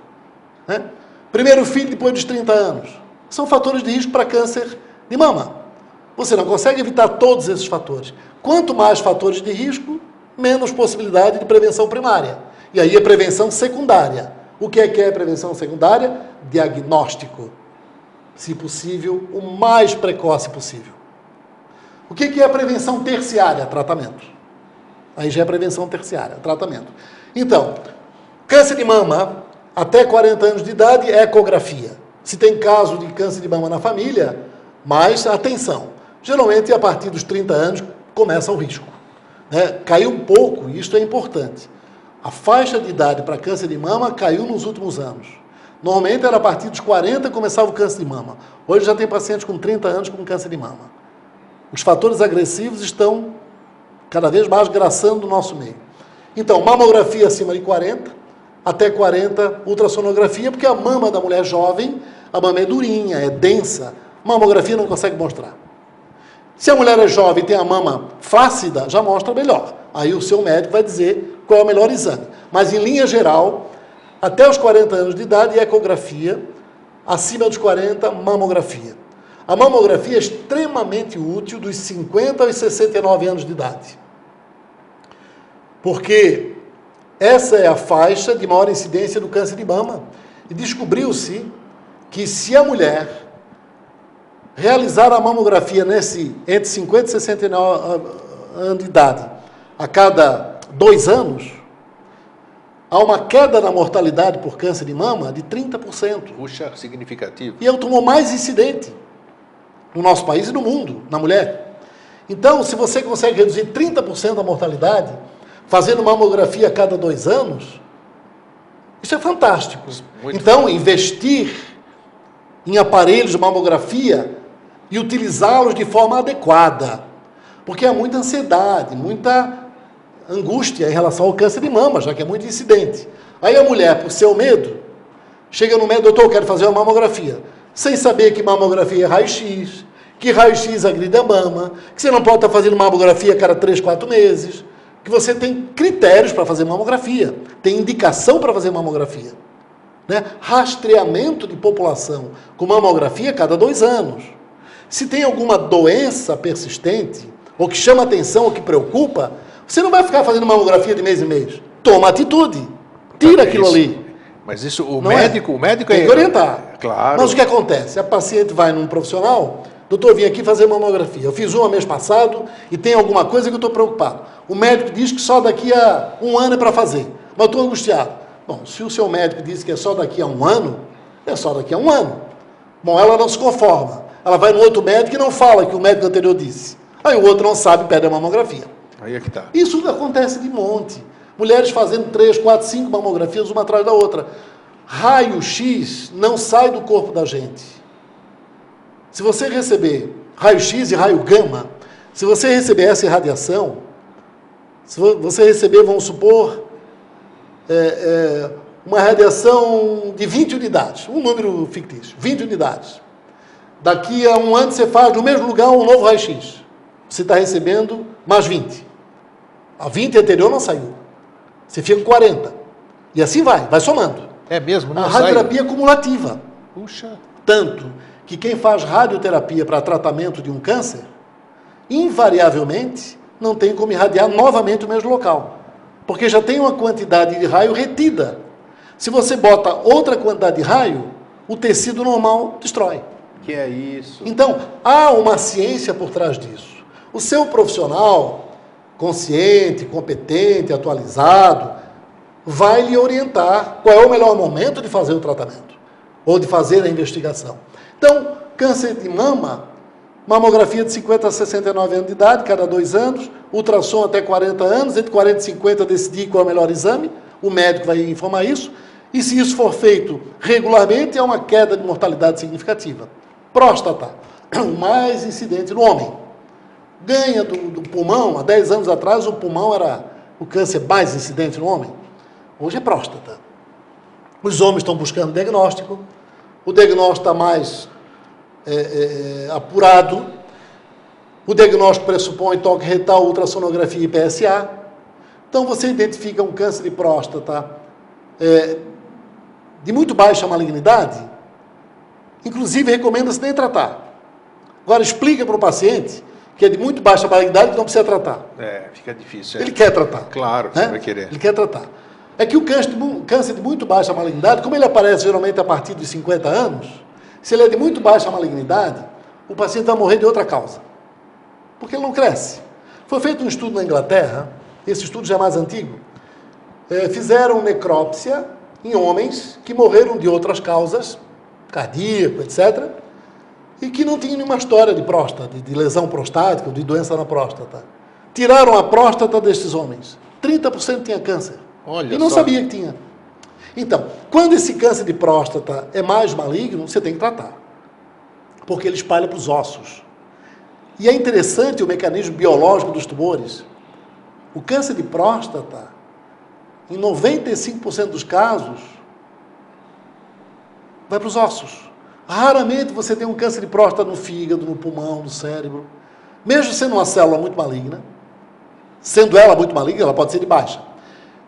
Né? Primeiro filho depois dos 30 anos. São fatores de risco para câncer de mama. Você não consegue evitar todos esses fatores. Quanto mais fatores de risco, menos possibilidade de prevenção primária. E aí a prevenção secundária. O que é que é prevenção secundária? Diagnóstico. Se possível, o mais precoce possível. O que é a prevenção terciária? Tratamento. Aí já é prevenção terciária, tratamento. Então, câncer de mama, até 40 anos de idade, é ecografia. Se tem caso de câncer de mama na família, mais atenção. Geralmente, a partir dos 30 anos, começa o risco. Né? Caiu um pouco, e isso é importante. A faixa de idade para câncer de mama caiu nos últimos anos. Normalmente era a partir dos 40 que começava o câncer de mama. Hoje já tem pacientes com 30 anos com câncer de mama. Os fatores agressivos estão cada vez mais graçando no nosso meio. Então, mamografia acima de 40, até 40, ultrassonografia, porque a mama da mulher jovem, a mama é durinha, é densa, mamografia não consegue mostrar. Se a mulher é jovem e tem a mama flácida, já mostra melhor. Aí o seu médico vai dizer qual é o melhor exame. Mas, em linha geral, até os 40 anos de idade, ecografia, acima dos 40, mamografia. A mamografia é extremamente útil dos 50 aos 69 anos de idade. Porque essa é a faixa de maior incidência do câncer de mama. E descobriu-se que se a mulher realizar a mamografia nesse entre 50 e 69 anos de idade a cada dois anos, há uma queda na mortalidade por câncer de mama de 30%. Puxa, significativo. E é o tumor mais incidente no nosso país e no mundo, na mulher. Então, se você consegue reduzir 30% a mortalidade, fazendo mamografia a cada dois anos, isso é fantástico. Muito então, investir em aparelhos de mamografia e utilizá-los de forma adequada. Porque há muita ansiedade, muita angústia em relação ao câncer de mama, já que é muito incidente. Aí a mulher, por seu medo, chega no médico, doutor, eu quero fazer uma mamografia. Sem saber que mamografia é raio-x, que raio-x agride a mama, que você não pode estar fazendo mamografia a cada 3, 4 meses, que você tem critérios para fazer mamografia, tem indicação para fazer mamografia. Né? Rastreamento de população com mamografia a cada dois anos. Se tem alguma doença persistente, ou que chama atenção, ou que preocupa, você não vai ficar fazendo mamografia de mês em mês. Toma atitude. Tira aquilo ali. Mas isso, o não é? médico, é? o médico tem é... que orientar. Claro. Mas o que acontece? A paciente vai num profissional, doutor, vim aqui fazer mamografia. Eu fiz uma mês passado e tem alguma coisa que eu estou preocupado. O médico diz que só daqui a um ano é para fazer. Mas eu estou angustiado. Bom, se o seu médico diz que é só daqui a um ano, é só daqui a um ano. Bom, ela não se conforma. Ela vai no outro médico e não fala que o médico anterior disse. Aí o outro não sabe e pede a mamografia. Aí é que tá. Isso acontece de monte. Mulheres fazendo três, quatro, cinco mamografias uma atrás da outra. Raio-X não sai do corpo da gente. Se você receber raio-X e raio gama, se você receber essa irradiação, se você receber, vamos supor, é, é, uma radiação de 20 unidades, um número fictício, 20 unidades. Daqui a um ano você faz no mesmo lugar um novo raio-x. Você está recebendo mais 20. A 20 anterior não saiu. Você fica com 40. E assim vai, vai somando. É mesmo, não A radioterapia sai. cumulativa. Puxa. Tanto que quem faz radioterapia para tratamento de um câncer, invariavelmente não tem como irradiar novamente o mesmo local. Porque já tem uma quantidade de raio retida. Se você bota outra quantidade de raio, o tecido normal destrói. Que é isso? Então, há uma ciência por trás disso. O seu profissional, consciente, competente, atualizado, vai lhe orientar qual é o melhor momento de fazer o tratamento ou de fazer a investigação. Então, câncer de mama, mamografia de 50 a 69 anos de idade, cada dois anos, ultrassom até 40 anos, entre 40 e 50 decidir qual é o melhor exame, o médico vai informar isso, e se isso for feito regularmente, é uma queda de mortalidade significativa. Próstata, o mais incidente no homem ganha do, do, pulmão. Há 10 anos atrás, o pulmão era o câncer mais incidente no homem. Hoje é próstata. Os homens estão buscando diagnóstico, o diagnóstico está mais é, é, é, apurado, o diagnóstico pressupõe toque retal, ultrassonografia e PSA. Então você identifica um câncer de próstata é, de muito baixa malignidade, inclusive recomenda-se nem tratar. Agora explica para o paciente que é de muito baixa malignidade não precisa tratar. É, fica difícil. É. Ele quer tratar. Claro, né? você vai querer. Ele quer tratar. É que o câncer de, câncer de muito baixa malignidade, como ele aparece geralmente a partir dos 50 anos, se ele é de muito baixa malignidade, o paciente vai morrer de outra causa. Porque ele não cresce. Foi feito um estudo na Inglaterra, esse estudo já é mais antigo. É, fizeram necrópsia em homens que morreram de outras causas, cardíaco, etc., e que não tinham nenhuma história de próstata, de, de lesão prostática, de doença na próstata. Tiraram a próstata destes homens. 30% tinha câncer. Olha e não só. sabia que tinha. Então, quando esse câncer de próstata é mais maligno, você tem que tratar. Porque ele espalha para os ossos. E é interessante o mecanismo biológico dos tumores. O câncer de próstata, em 95% dos casos, vai para os ossos. Raramente você tem um câncer de próstata no fígado, no pulmão, no cérebro. Mesmo sendo uma célula muito maligna, sendo ela muito maligna, ela pode ser de baixa.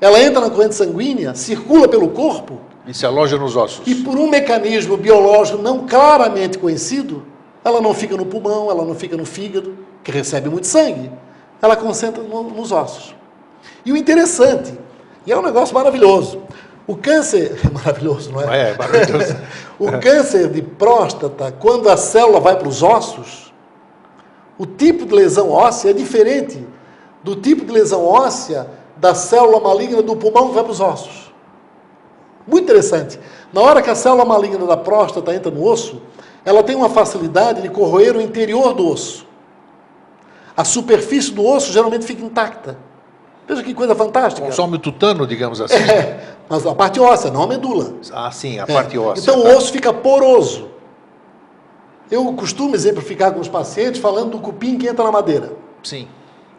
Ela entra na corrente sanguínea, circula pelo corpo E se aloja nos ossos. e por um mecanismo biológico não claramente conhecido, ela não fica no pulmão, ela não fica no fígado, que recebe muito sangue, ela concentra no- nos ossos. E o interessante, e é um negócio maravilhoso, o câncer, é maravilhoso, não é? É, maravilhoso. o câncer de próstata, quando a célula vai para os ossos, o tipo de lesão óssea é diferente do tipo de lesão óssea da célula maligna do pulmão que vai para os ossos. Muito interessante. Na hora que a célula maligna da próstata entra no osso, ela tem uma facilidade de corroer o interior do osso. A superfície do osso geralmente fica intacta. Veja que coisa fantástica. Consome tutano, digamos assim. É, a parte óssea, não a medula. Ah, sim, a É. parte óssea. Então tá. o osso fica poroso. Eu costumo exemplificar com os pacientes falando do cupim que entra na madeira. Sim.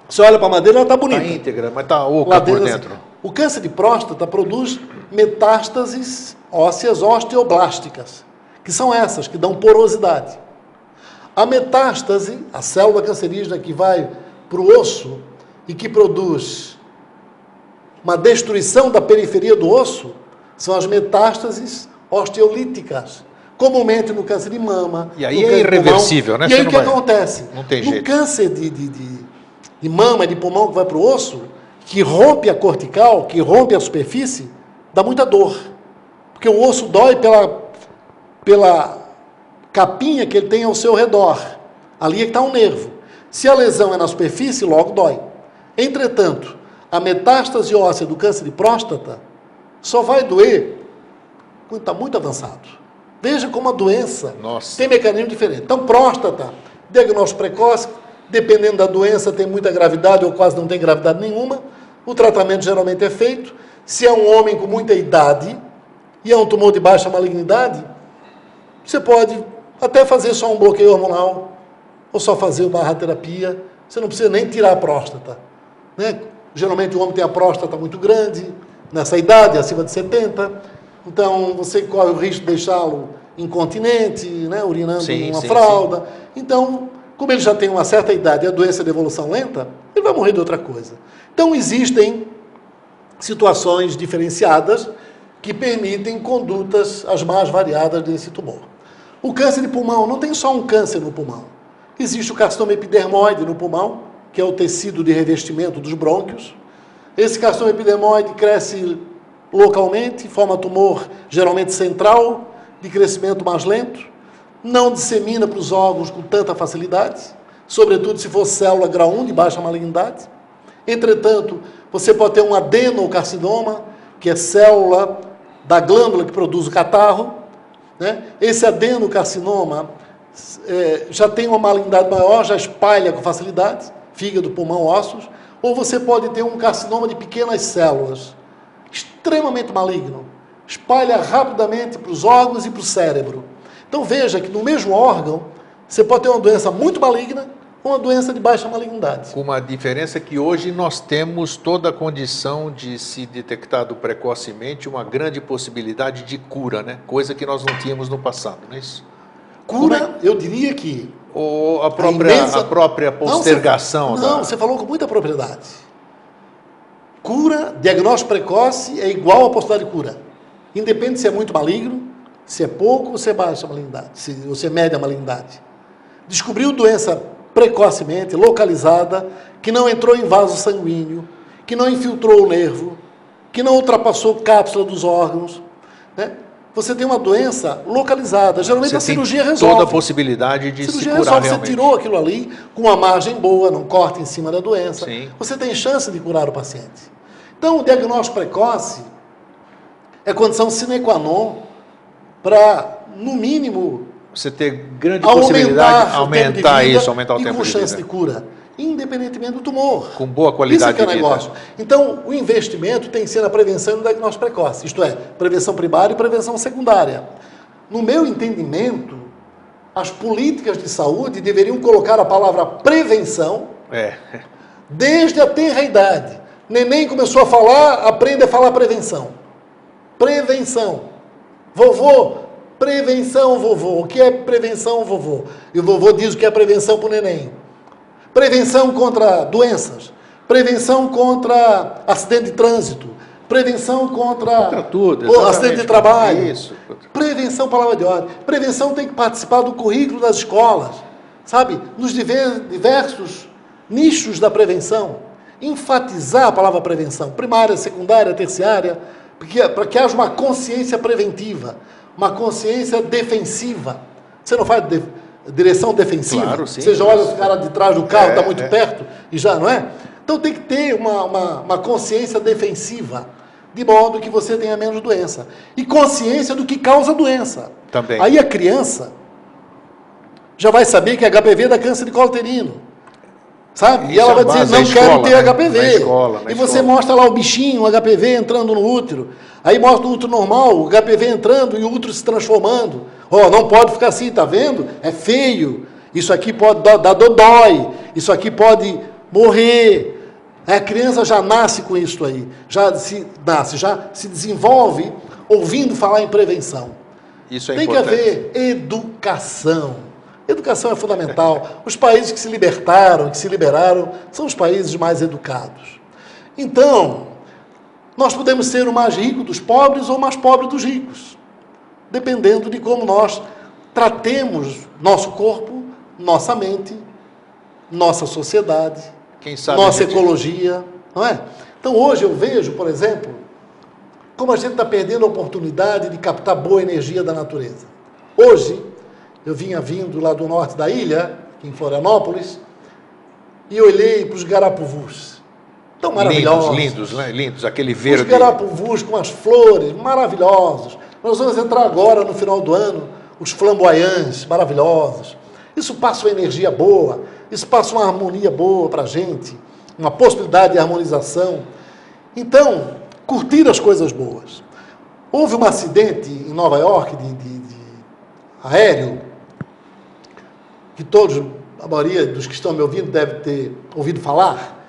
Você olha para a madeira, ela está Está bonita. íntegra, mas está oca Lá por dentro, dentro. assim. O câncer de próstata produz metástases ósseas osteoblásticas, que são essas que dão porosidade. A metástase, a célula cancerígena que vai para o osso e que produz uma destruição da periferia do osso, são as metástases osteolíticas. Comumente no câncer de mama. E aí é irreversível, né? E aí o que vai- acontece? não tem no jeito. câncer de, de, de, de mama, de pulmão que vai para o osso, que rompe a cortical, que rompe a superfície, dá muita dor. Porque o osso dói pela, pela capinha que ele tem ao seu redor. Ali é que está um nervo. Se a lesão é na superfície, logo dói. Entretanto, a metástase óssea do câncer de próstata só vai doer quando está muito avançado. Veja como a doença Nossa. tem mecanismo diferente. Então, próstata, diagnóstico precoce, dependendo da doença, tem muita gravidade ou quase não tem gravidade nenhuma. O tratamento geralmente é feito. Se é um homem com muita idade e é um tumor de baixa malignidade, você pode até fazer só um bloqueio hormonal ou só fazer uma radioterapia. Você não precisa nem tirar a próstata. Né? Geralmente o homem tem a próstata muito grande, nessa idade, acima de 70. Então você corre o risco de deixá-lo incontinente, né? urinando Sim, uma sim, fralda. Então, como ele já tem uma certa idade e a doença é de evolução lenta, ele vai morrer de outra coisa. Então existem situações diferenciadas que permitem condutas as mais variadas desse tumor. O câncer de pulmão não tem só um câncer no pulmão. Existe o carcinoma epidermoide no pulmão, que é o tecido de revestimento dos brônquios. Esse carcinoma epidermoide cresce localmente, forma tumor geralmente central, de crescimento mais lento, não dissemina para os órgãos com tanta facilidade, sobretudo se for célula grau 1 de baixa malignidade. Entretanto, você pode ter um adenocarcinoma, que é célula da glândula que produz o catarro. Né? Esse adenocarcinoma é, já tem uma malignidade maior, já espalha com facilidade, fígado, pulmão, ossos. Ou você pode ter um carcinoma de pequenas células, extremamente maligno, espalha rapidamente para os órgãos e para o cérebro. Então veja que no mesmo órgão, você pode ter uma doença muito maligna ou uma doença de baixa malignidade. Com uma diferença que hoje nós temos toda a condição de, se detectado precocemente, uma grande possibilidade de cura, né? Coisa que nós não tínhamos no passado, não é isso? Cura, eu diria que. Ou a própria, a imensa- própria Não, postergação você, da... não, você falou com muita propriedade. Cura, diagnóstico precoce é igual a possibilidade de cura. Independe se é muito maligno, se é pouco ou se é baixa a malignidade, se você mede a malignidade. Descobriu doença precocemente, localizada, que não entrou em vaso sanguíneo, que não infiltrou o nervo, que não ultrapassou cápsula dos órgãos. Né? Você tem uma doença localizada. Geralmente Você a cirurgia resolve. toda a possibilidade de a se cirurgia curar resolve. realmente. Você tirou aquilo ali com uma margem boa, não corta em cima da doença. Sim. Você tem chance de curar o paciente. Então, o diagnóstico precoce é condição sine qua non para, no mínimo, Você ter grande possibilidade aumentar, de o tempo de aumentar vida isso, aumentar o e tempo com de chance vida. de cura, independentemente do tumor. Com boa qualidade Isso é que é o negócio. Então, o investimento tem que ser na prevenção e no diagnóstico precoce, isto é, prevenção primária e prevenção secundária. No meu entendimento, as políticas de saúde deveriam colocar a palavra prevenção É. desde a tenra idade. Neném começou a falar, aprende a falar prevenção. Prevenção. Vovô, prevenção, vovô. O que é prevenção, vovô? E o vovô diz o que é prevenção para o neném. Prevenção contra doenças. Prevenção contra acidente de trânsito. Prevenção contra, Contra tudo, o acidente de trabalho. Isso. Prevenção, palavra de ordem. Prevenção tem que participar do currículo das escolas, sabe? Nos diver- diversos nichos da prevenção. Enfatizar a palavra prevenção, primária, secundária, terciária, porque- para que haja uma consciência preventiva, uma consciência defensiva. Você não faz de- direção defensiva? Claro, sim. Você já olha os caras de trás do carro, É, está muito é. perto e já, não é? Então tem que ter uma, uma, uma consciência defensiva, de modo que você tenha menos doença. E consciência do que causa doença. Também. Aí a criança já vai saber que HPV dá câncer de colo uterino. Sabe? Isso e ela é vai dizer, não da quero ter né? HPV. Na escola, na e você escola. mostra lá o bichinho, o HPV entrando no útero. Aí mostra o útero normal, o HPV entrando e o útero se transformando. Ó, não pode ficar assim, tá vendo? É feio. Isso aqui pode dar, dar dodói. Isso aqui pode morrer. A criança já nasce com isso aí. Já se nasce, já se desenvolve ouvindo falar em prevenção. Isso é Tem que importante. haver educação. Educação é fundamental. Os países que se libertaram, que se liberaram, são os países mais educados. Então, nós podemos ser o mais rico dos pobres ou o mais pobre dos ricos, dependendo de como nós tratemos nosso corpo, nossa mente, nossa sociedade, nossa ecologia, não é? Então hoje eu vejo, por exemplo, como a gente está perdendo a oportunidade de captar boa energia da natureza. Hoje, eu vinha vindo lá do norte da ilha, em Florianópolis, e olhei para os garapuvus. Tão maravilhosos. Lindos, lindos, né? lindos. Aquele Os verde. garapuvus com as flores maravilhosos. Nós vamos entrar agora no final do ano, os flamboyants maravilhosos. Isso passa uma energia boa, isso passa uma harmonia boa para a gente, uma possibilidade de harmonização. Então, curtir as coisas boas. Houve um acidente em Nova York de, de- de aéreo, que todos, a maioria dos que estão me ouvindo deve ter ouvido falar,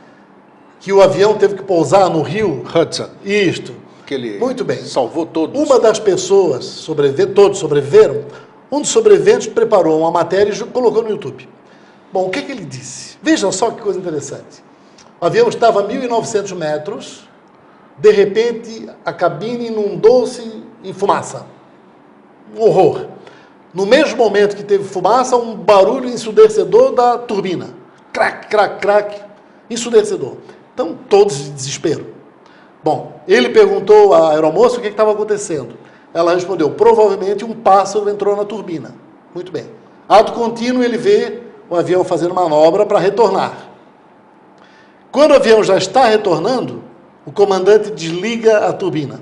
que o avião teve que pousar no rio Hudson. isto. Que ele Muito bem. salvou todos. Uma das pessoas, sobreviver, todos sobreviveram, um dos sobreviventes preparou uma matéria e colocou no YouTube. Bom, o que, que ele disse? Veja só que coisa interessante. O avião estava a 1.900 metros, de repente a cabine inundou-se em fumaça. Um horror. No mesmo momento que teve fumaça, um barulho ensurdecedor da turbina. Crac, crac, crac, ensurdecedor. Então, todos de desespero. Bom, ele perguntou à aeromoça o que estava acontecendo. Ela respondeu: provavelmente um pássaro entrou na turbina. Muito bem. Ato contínuo, ele vê o avião fazendo manobra para retornar. Quando o avião já está retornando, o comandante desliga a turbina.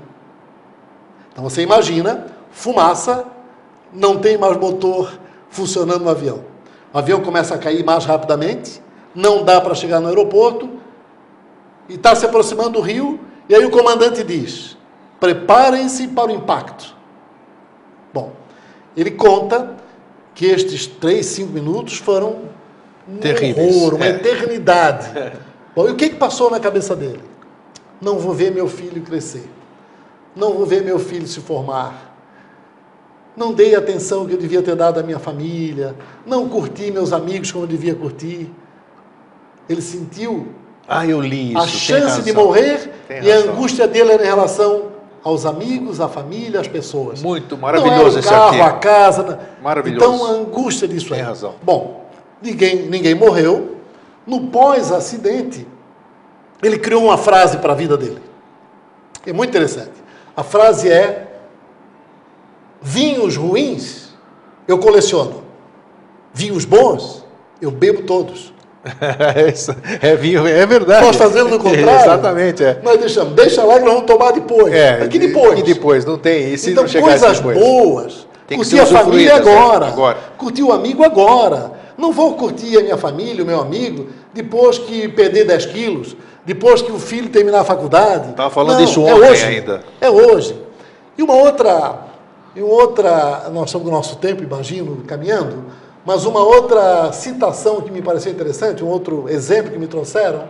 Então você imagina, fumaça, não tem mais motor funcionando no avião. O avião começa a cair mais rapidamente, não dá para chegar no aeroporto, e está se aproximando do rio, e aí o comandante diz: preparem-se para o impacto. Bom, ele conta que estes três, cinco minutos foram um Terríveis. horror, uma É. eternidade. Bom, e o que, que passou na cabeça dele? Não vou ver meu filho crescer. Não vou ver meu filho se formar. Não dei a atenção que eu devia ter dado à minha família. Não curti meus amigos como eu devia curtir. Ele sentiu Ah, eu li isso. a chance de morrer e a angústia dele era em relação aos amigos, à família, às pessoas. Muito maravilhoso esse carro, artigo. a casa. Maravilhoso. Então, a angústia disso aí. Tem razão. Bom, ninguém, ninguém morreu. No pós-acidente, ele criou uma frase para a vida dele. É muito interessante. A frase é: vinhos ruins eu coleciono, vinhos bons eu bebo todos. é vinho, é verdade. Nós fazemos o contrário. Exatamente, é. Nós deixamos, deixa lá que nós vamos tomar depois. É, Aqui depois. E depois, não tem. E então, coisas depois? boas. Tem que curtir a família agora. Agora. Curtir o amigo agora. Não vou curtir a minha família, o meu amigo, depois que perder 10 quilos, depois que o filho terminar a faculdade. Estava falando Não, isso é ontem hoje. ainda. É hoje. E uma outra, e outra, nós estamos com o nosso tempo, imagino, caminhando, mas uma outra citação que me pareceu interessante, um outro exemplo que me trouxeram,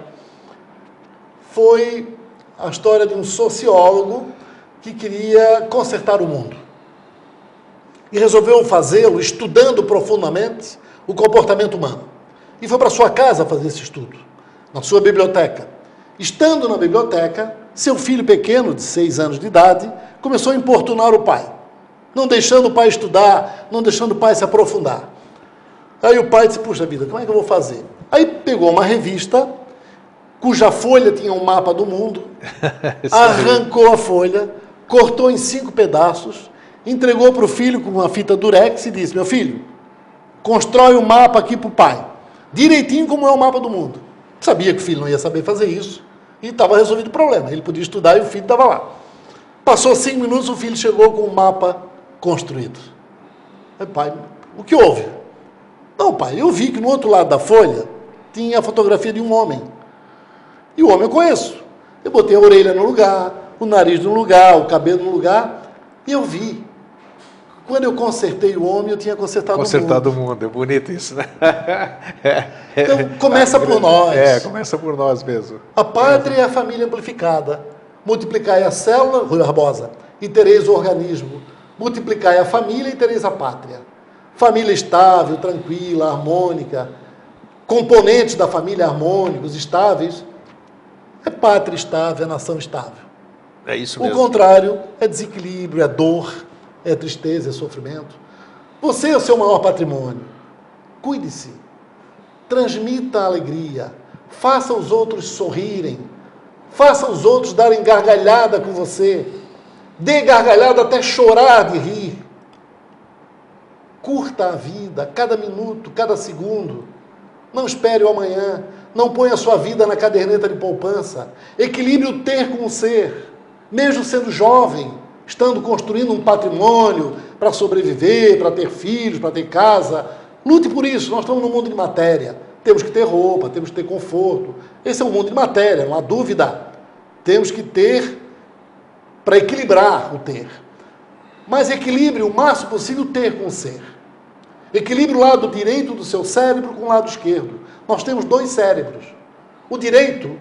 foi a história de um sociólogo que queria consertar o mundo. E resolveu fazê-lo estudando profundamente o comportamento humano. E foi para sua casa fazer esse estudo, na sua biblioteca. Estando na biblioteca, seu filho pequeno, de seis anos de idade, começou a importunar o pai, não deixando o pai estudar, não deixando o pai se aprofundar. Aí o pai disse: Puxa vida, como é que eu vou fazer? Aí pegou uma revista, cuja folha tinha um mapa do mundo, arrancou a folha, cortou em cinco pedaços, entregou para o filho com uma fita durex e disse: Meu filho, constrói o um mapa aqui para o pai, direitinho como é o mapa do mundo. Sabia que o filho não ia saber fazer isso e estava resolvido o problema. Ele podia estudar e o filho estava lá. Passou cinco minutos, o filho chegou com o mapa construído. Aí, pai, o que houve? Não, pai, eu vi que no outro lado da folha tinha a fotografia de um homem. E o homem eu conheço. Eu botei a orelha no lugar, o nariz no lugar, o cabelo no lugar, e eu vi. Quando eu consertei o homem, eu tinha consertado, consertado o mundo. o mundo. É bonito isso, né? É, então, começa por nós. É, começa por nós mesmo. A pátria é a família amplificada. Multiplicai a célula, Rui Barbosa, e tereis o organismo. Multiplicai a família e tereis a pátria. Família estável, tranquila, harmônica, componentes da família harmônicos, estáveis, é pátria estável, é nação estável. É isso o mesmo. contrário é desequilíbrio, é dor, é tristeza, é sofrimento. Você é o seu maior patrimônio. Cuide-se. Transmita a alegria. Faça os outros sorrirem. Faça os outros darem gargalhada com você. Dê gargalhada até chorar de rir. Curta a vida, cada minuto, cada segundo. Não espere o amanhã. Não ponha sua vida na caderneta de poupança. Equilibre o ter com o ser. Mesmo sendo jovem, estando construindo um patrimônio para sobreviver, para ter filhos, para ter casa. Lute por isso. Nós estamos num mundo de matéria. Temos que ter roupa, temos que ter conforto. Esse é um mundo de matéria, não há dúvida. Temos que ter para equilibrar o ter. Mas equilibre o máximo possível o ter com o ser. Equilibre o lado direito do seu cérebro com o lado esquerdo. Nós temos dois cérebros. O direito,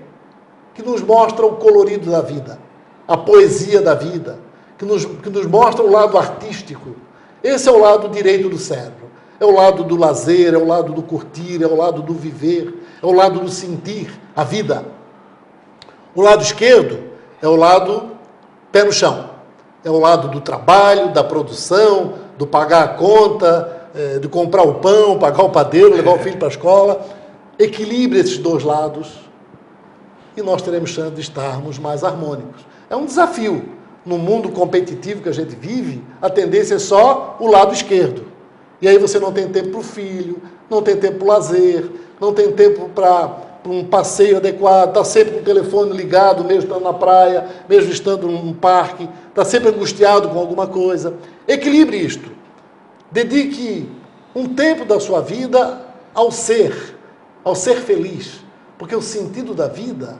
que nos mostra o colorido da vida, a poesia da vida, que nos, que nos mostra o lado artístico. Esse é o lado direito do cérebro. É o lado do lazer, é o lado do curtir, é o lado do viver, é o lado do sentir a vida. O lado esquerdo é o lado pé no chão. É o lado do trabalho, da produção, do pagar a conta, é, de comprar o pão, pagar o padeiro, levar o filho para a escola. Equilibre esses dois lados e nós teremos chance de estarmos mais harmônicos. É um desafio. No mundo competitivo que a gente vive, a tendência é só o lado esquerdo. E aí você não tem tempo para o filho, não tem tempo para o lazer, não tem tempo para um passeio adequado, está sempre com o telefone ligado, mesmo estando na praia, mesmo estando num parque, está sempre angustiado com alguma coisa. Equilibre isto. Dedique um tempo da sua vida ao ser, ao ser feliz, porque o sentido da vida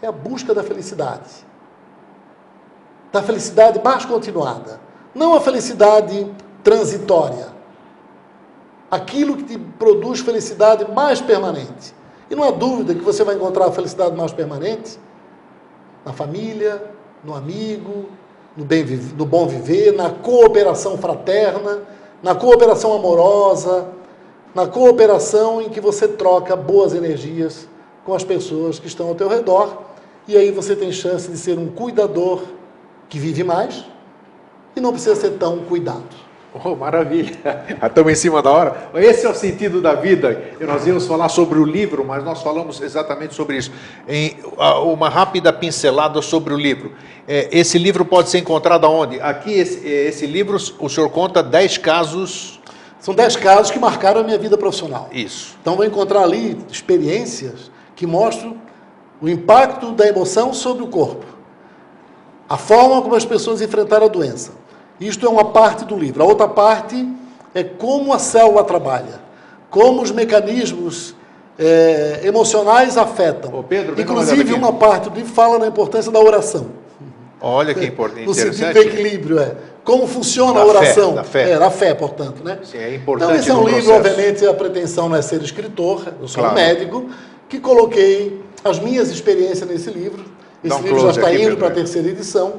é a busca da felicidade. Da felicidade mais continuada, não a felicidade transitória. Aquilo que te produz felicidade mais permanente. E não há dúvida que você vai encontrar a felicidade mais permanente na família, no amigo, no, bem, no bom viver, na cooperação fraterna, na cooperação amorosa, na cooperação em que você troca boas energias com as pessoas que estão ao teu redor, e aí você tem chance de ser um cuidador que vive mais e não precisa ser tão cuidado. Oh, maravilha! Estamos em cima da hora. Esse é o sentido da vida. Nós íamos falar sobre o livro, mas nós falamos exatamente sobre isso. Em uma rápida pincelada sobre o livro. É, esse livro pode ser encontrado aonde? Aqui, esse, esse livro, o senhor conta 10 casos. São 10 casos que marcaram a minha vida profissional. Isso. Então, vou encontrar ali experiências que mostram o impacto da emoção sobre o corpo, a forma como as pessoas enfrentaram a doença isto é uma parte do livro. A outra parte é como a célula trabalha, como os mecanismos é, emocionais afetam. Ô Pedro, Inclusive, uma parte do livro fala na importância da oração. Olha que importante. No sentido do equilíbrio, é. Como funciona da a oração. Fé, da fé. É, da fé, portanto. Né? Sim, é importante. Então, esse é um livro, processo. obviamente, a pretensão não é ser escritor, eu sou claro. um médico, que coloquei as minhas experiências nesse livro. Esse um livro já está indo para a terceira edição.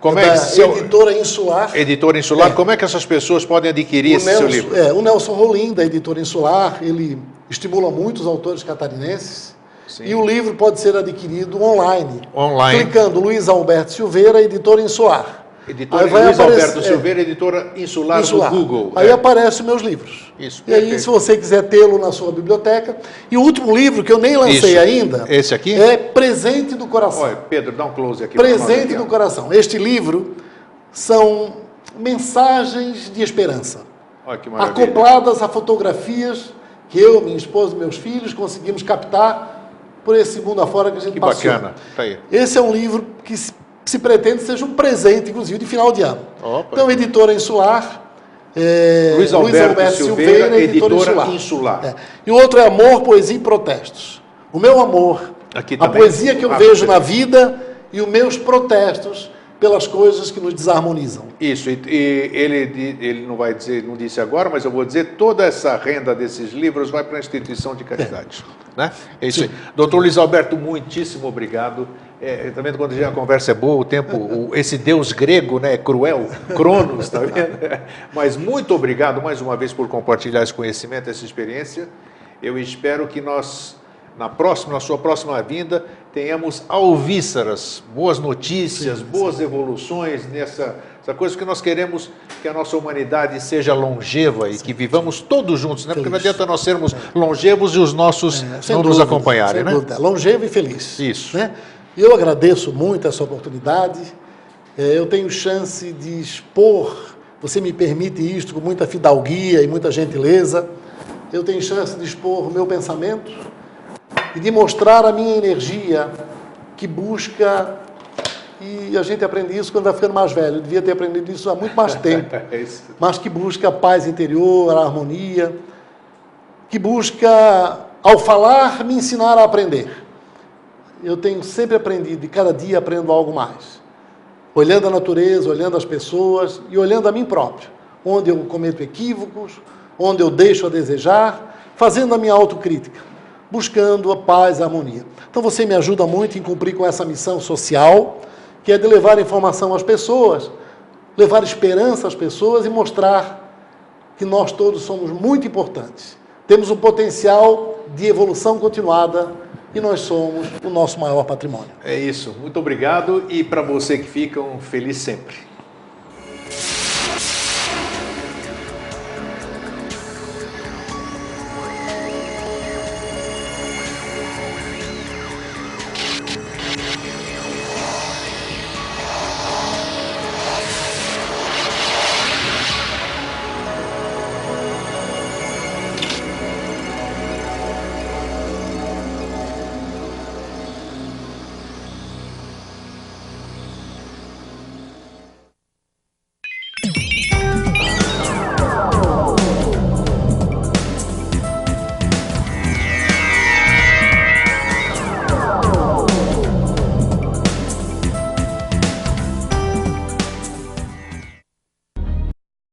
Como é, é seu... Editora Insular. Editora Insular, é. como é que essas pessoas podem adquirir o esse Nelson, seu livro? É, o Nelson Rolim, da Editora Insular, ele estimula muitos autores catarinenses. Sim. E o livro pode ser adquirido online. Online. Clicando Luiz Alberto Silveira, Editora Insular. Editora aí vai Luiz aparecer, Alberto Silveira, editora Insular, Insular. do Google. Aí é. aparecem meus livros. Isso. E aí, se você quiser tê-lo na sua biblioteca. E o último livro, que eu nem lancei Isso. ainda. Esse aqui? É Presente do Coração. Olha, Pedro, dá um close aqui. Presente do Coração. Este livro são mensagens de esperança. Olha que maravilha. Acopladas a fotografias que eu, minha esposa e meus filhos conseguimos captar por esse mundo afora que a gente que passou. Que bacana. Tá aí. Esse é um livro que se pretende seja um presente, inclusive, de final de ano. Opa. Então, editora Insular. É, Luiz Alberto, Luiz Alberto Silveira, Silveira, editora, editora Insular. Insular. É. E o outro é Amor, Poesia e Protestos. O meu amor, a poesia que eu ah, vejo na vida e os meus protestos pelas coisas que nos desarmonizam. Isso, e, e, ele, ele não vai dizer, não disse agora, mas eu vou dizer, toda essa renda desses livros vai para a instituição de caridade. É. Né? É isso Sim. aí. Doutor Luiz Alberto, muitíssimo obrigado. É, tá vendo quando a conversa é boa, o tempo, o, esse deus grego, né, cruel, Cronos, tá vendo? Mas muito obrigado mais uma vez por compartilhar esse conhecimento, essa experiência. Eu espero que nós na próxima, na sua próxima vinda, tenhamos alvíceras, boas notícias, sim, boas sim. evoluções nessa essa coisa que nós queremos que a nossa humanidade seja longeva e sim, que vivamos todos juntos, né? Porque não adianta nós sermos é. longevos e os nossos é, não dúvida, nos acompanharem, né? Dúvida. Longevo e feliz. Isso. Né? Eu agradeço muito essa oportunidade. É, eu tenho chance de expor, você me permite isto com muita fidalguia e muita gentileza. Eu tenho chance de expor o meu pensamento, e de mostrar a minha energia que busca e a gente aprende isso quando vai ficando mais velho. Eu devia ter aprendido isso há muito mais tempo. É mas que busca a paz interior, a harmonia, que busca, ao falar, me ensinar a aprender. Eu tenho sempre aprendido e cada dia aprendo algo mais. Olhando a natureza, olhando as pessoas e olhando a mim próprio. Onde eu cometo equívocos, onde eu deixo a desejar, fazendo a minha autocrítica buscando a paz e a harmonia. Então você me ajuda muito em cumprir com essa missão social, que é de levar informação às pessoas, levar esperança às pessoas e mostrar que nós todos somos muito importantes. Temos um potencial de evolução continuada e nós somos o nosso maior patrimônio. É isso. Muito obrigado e para você que fica, um feliz sempre.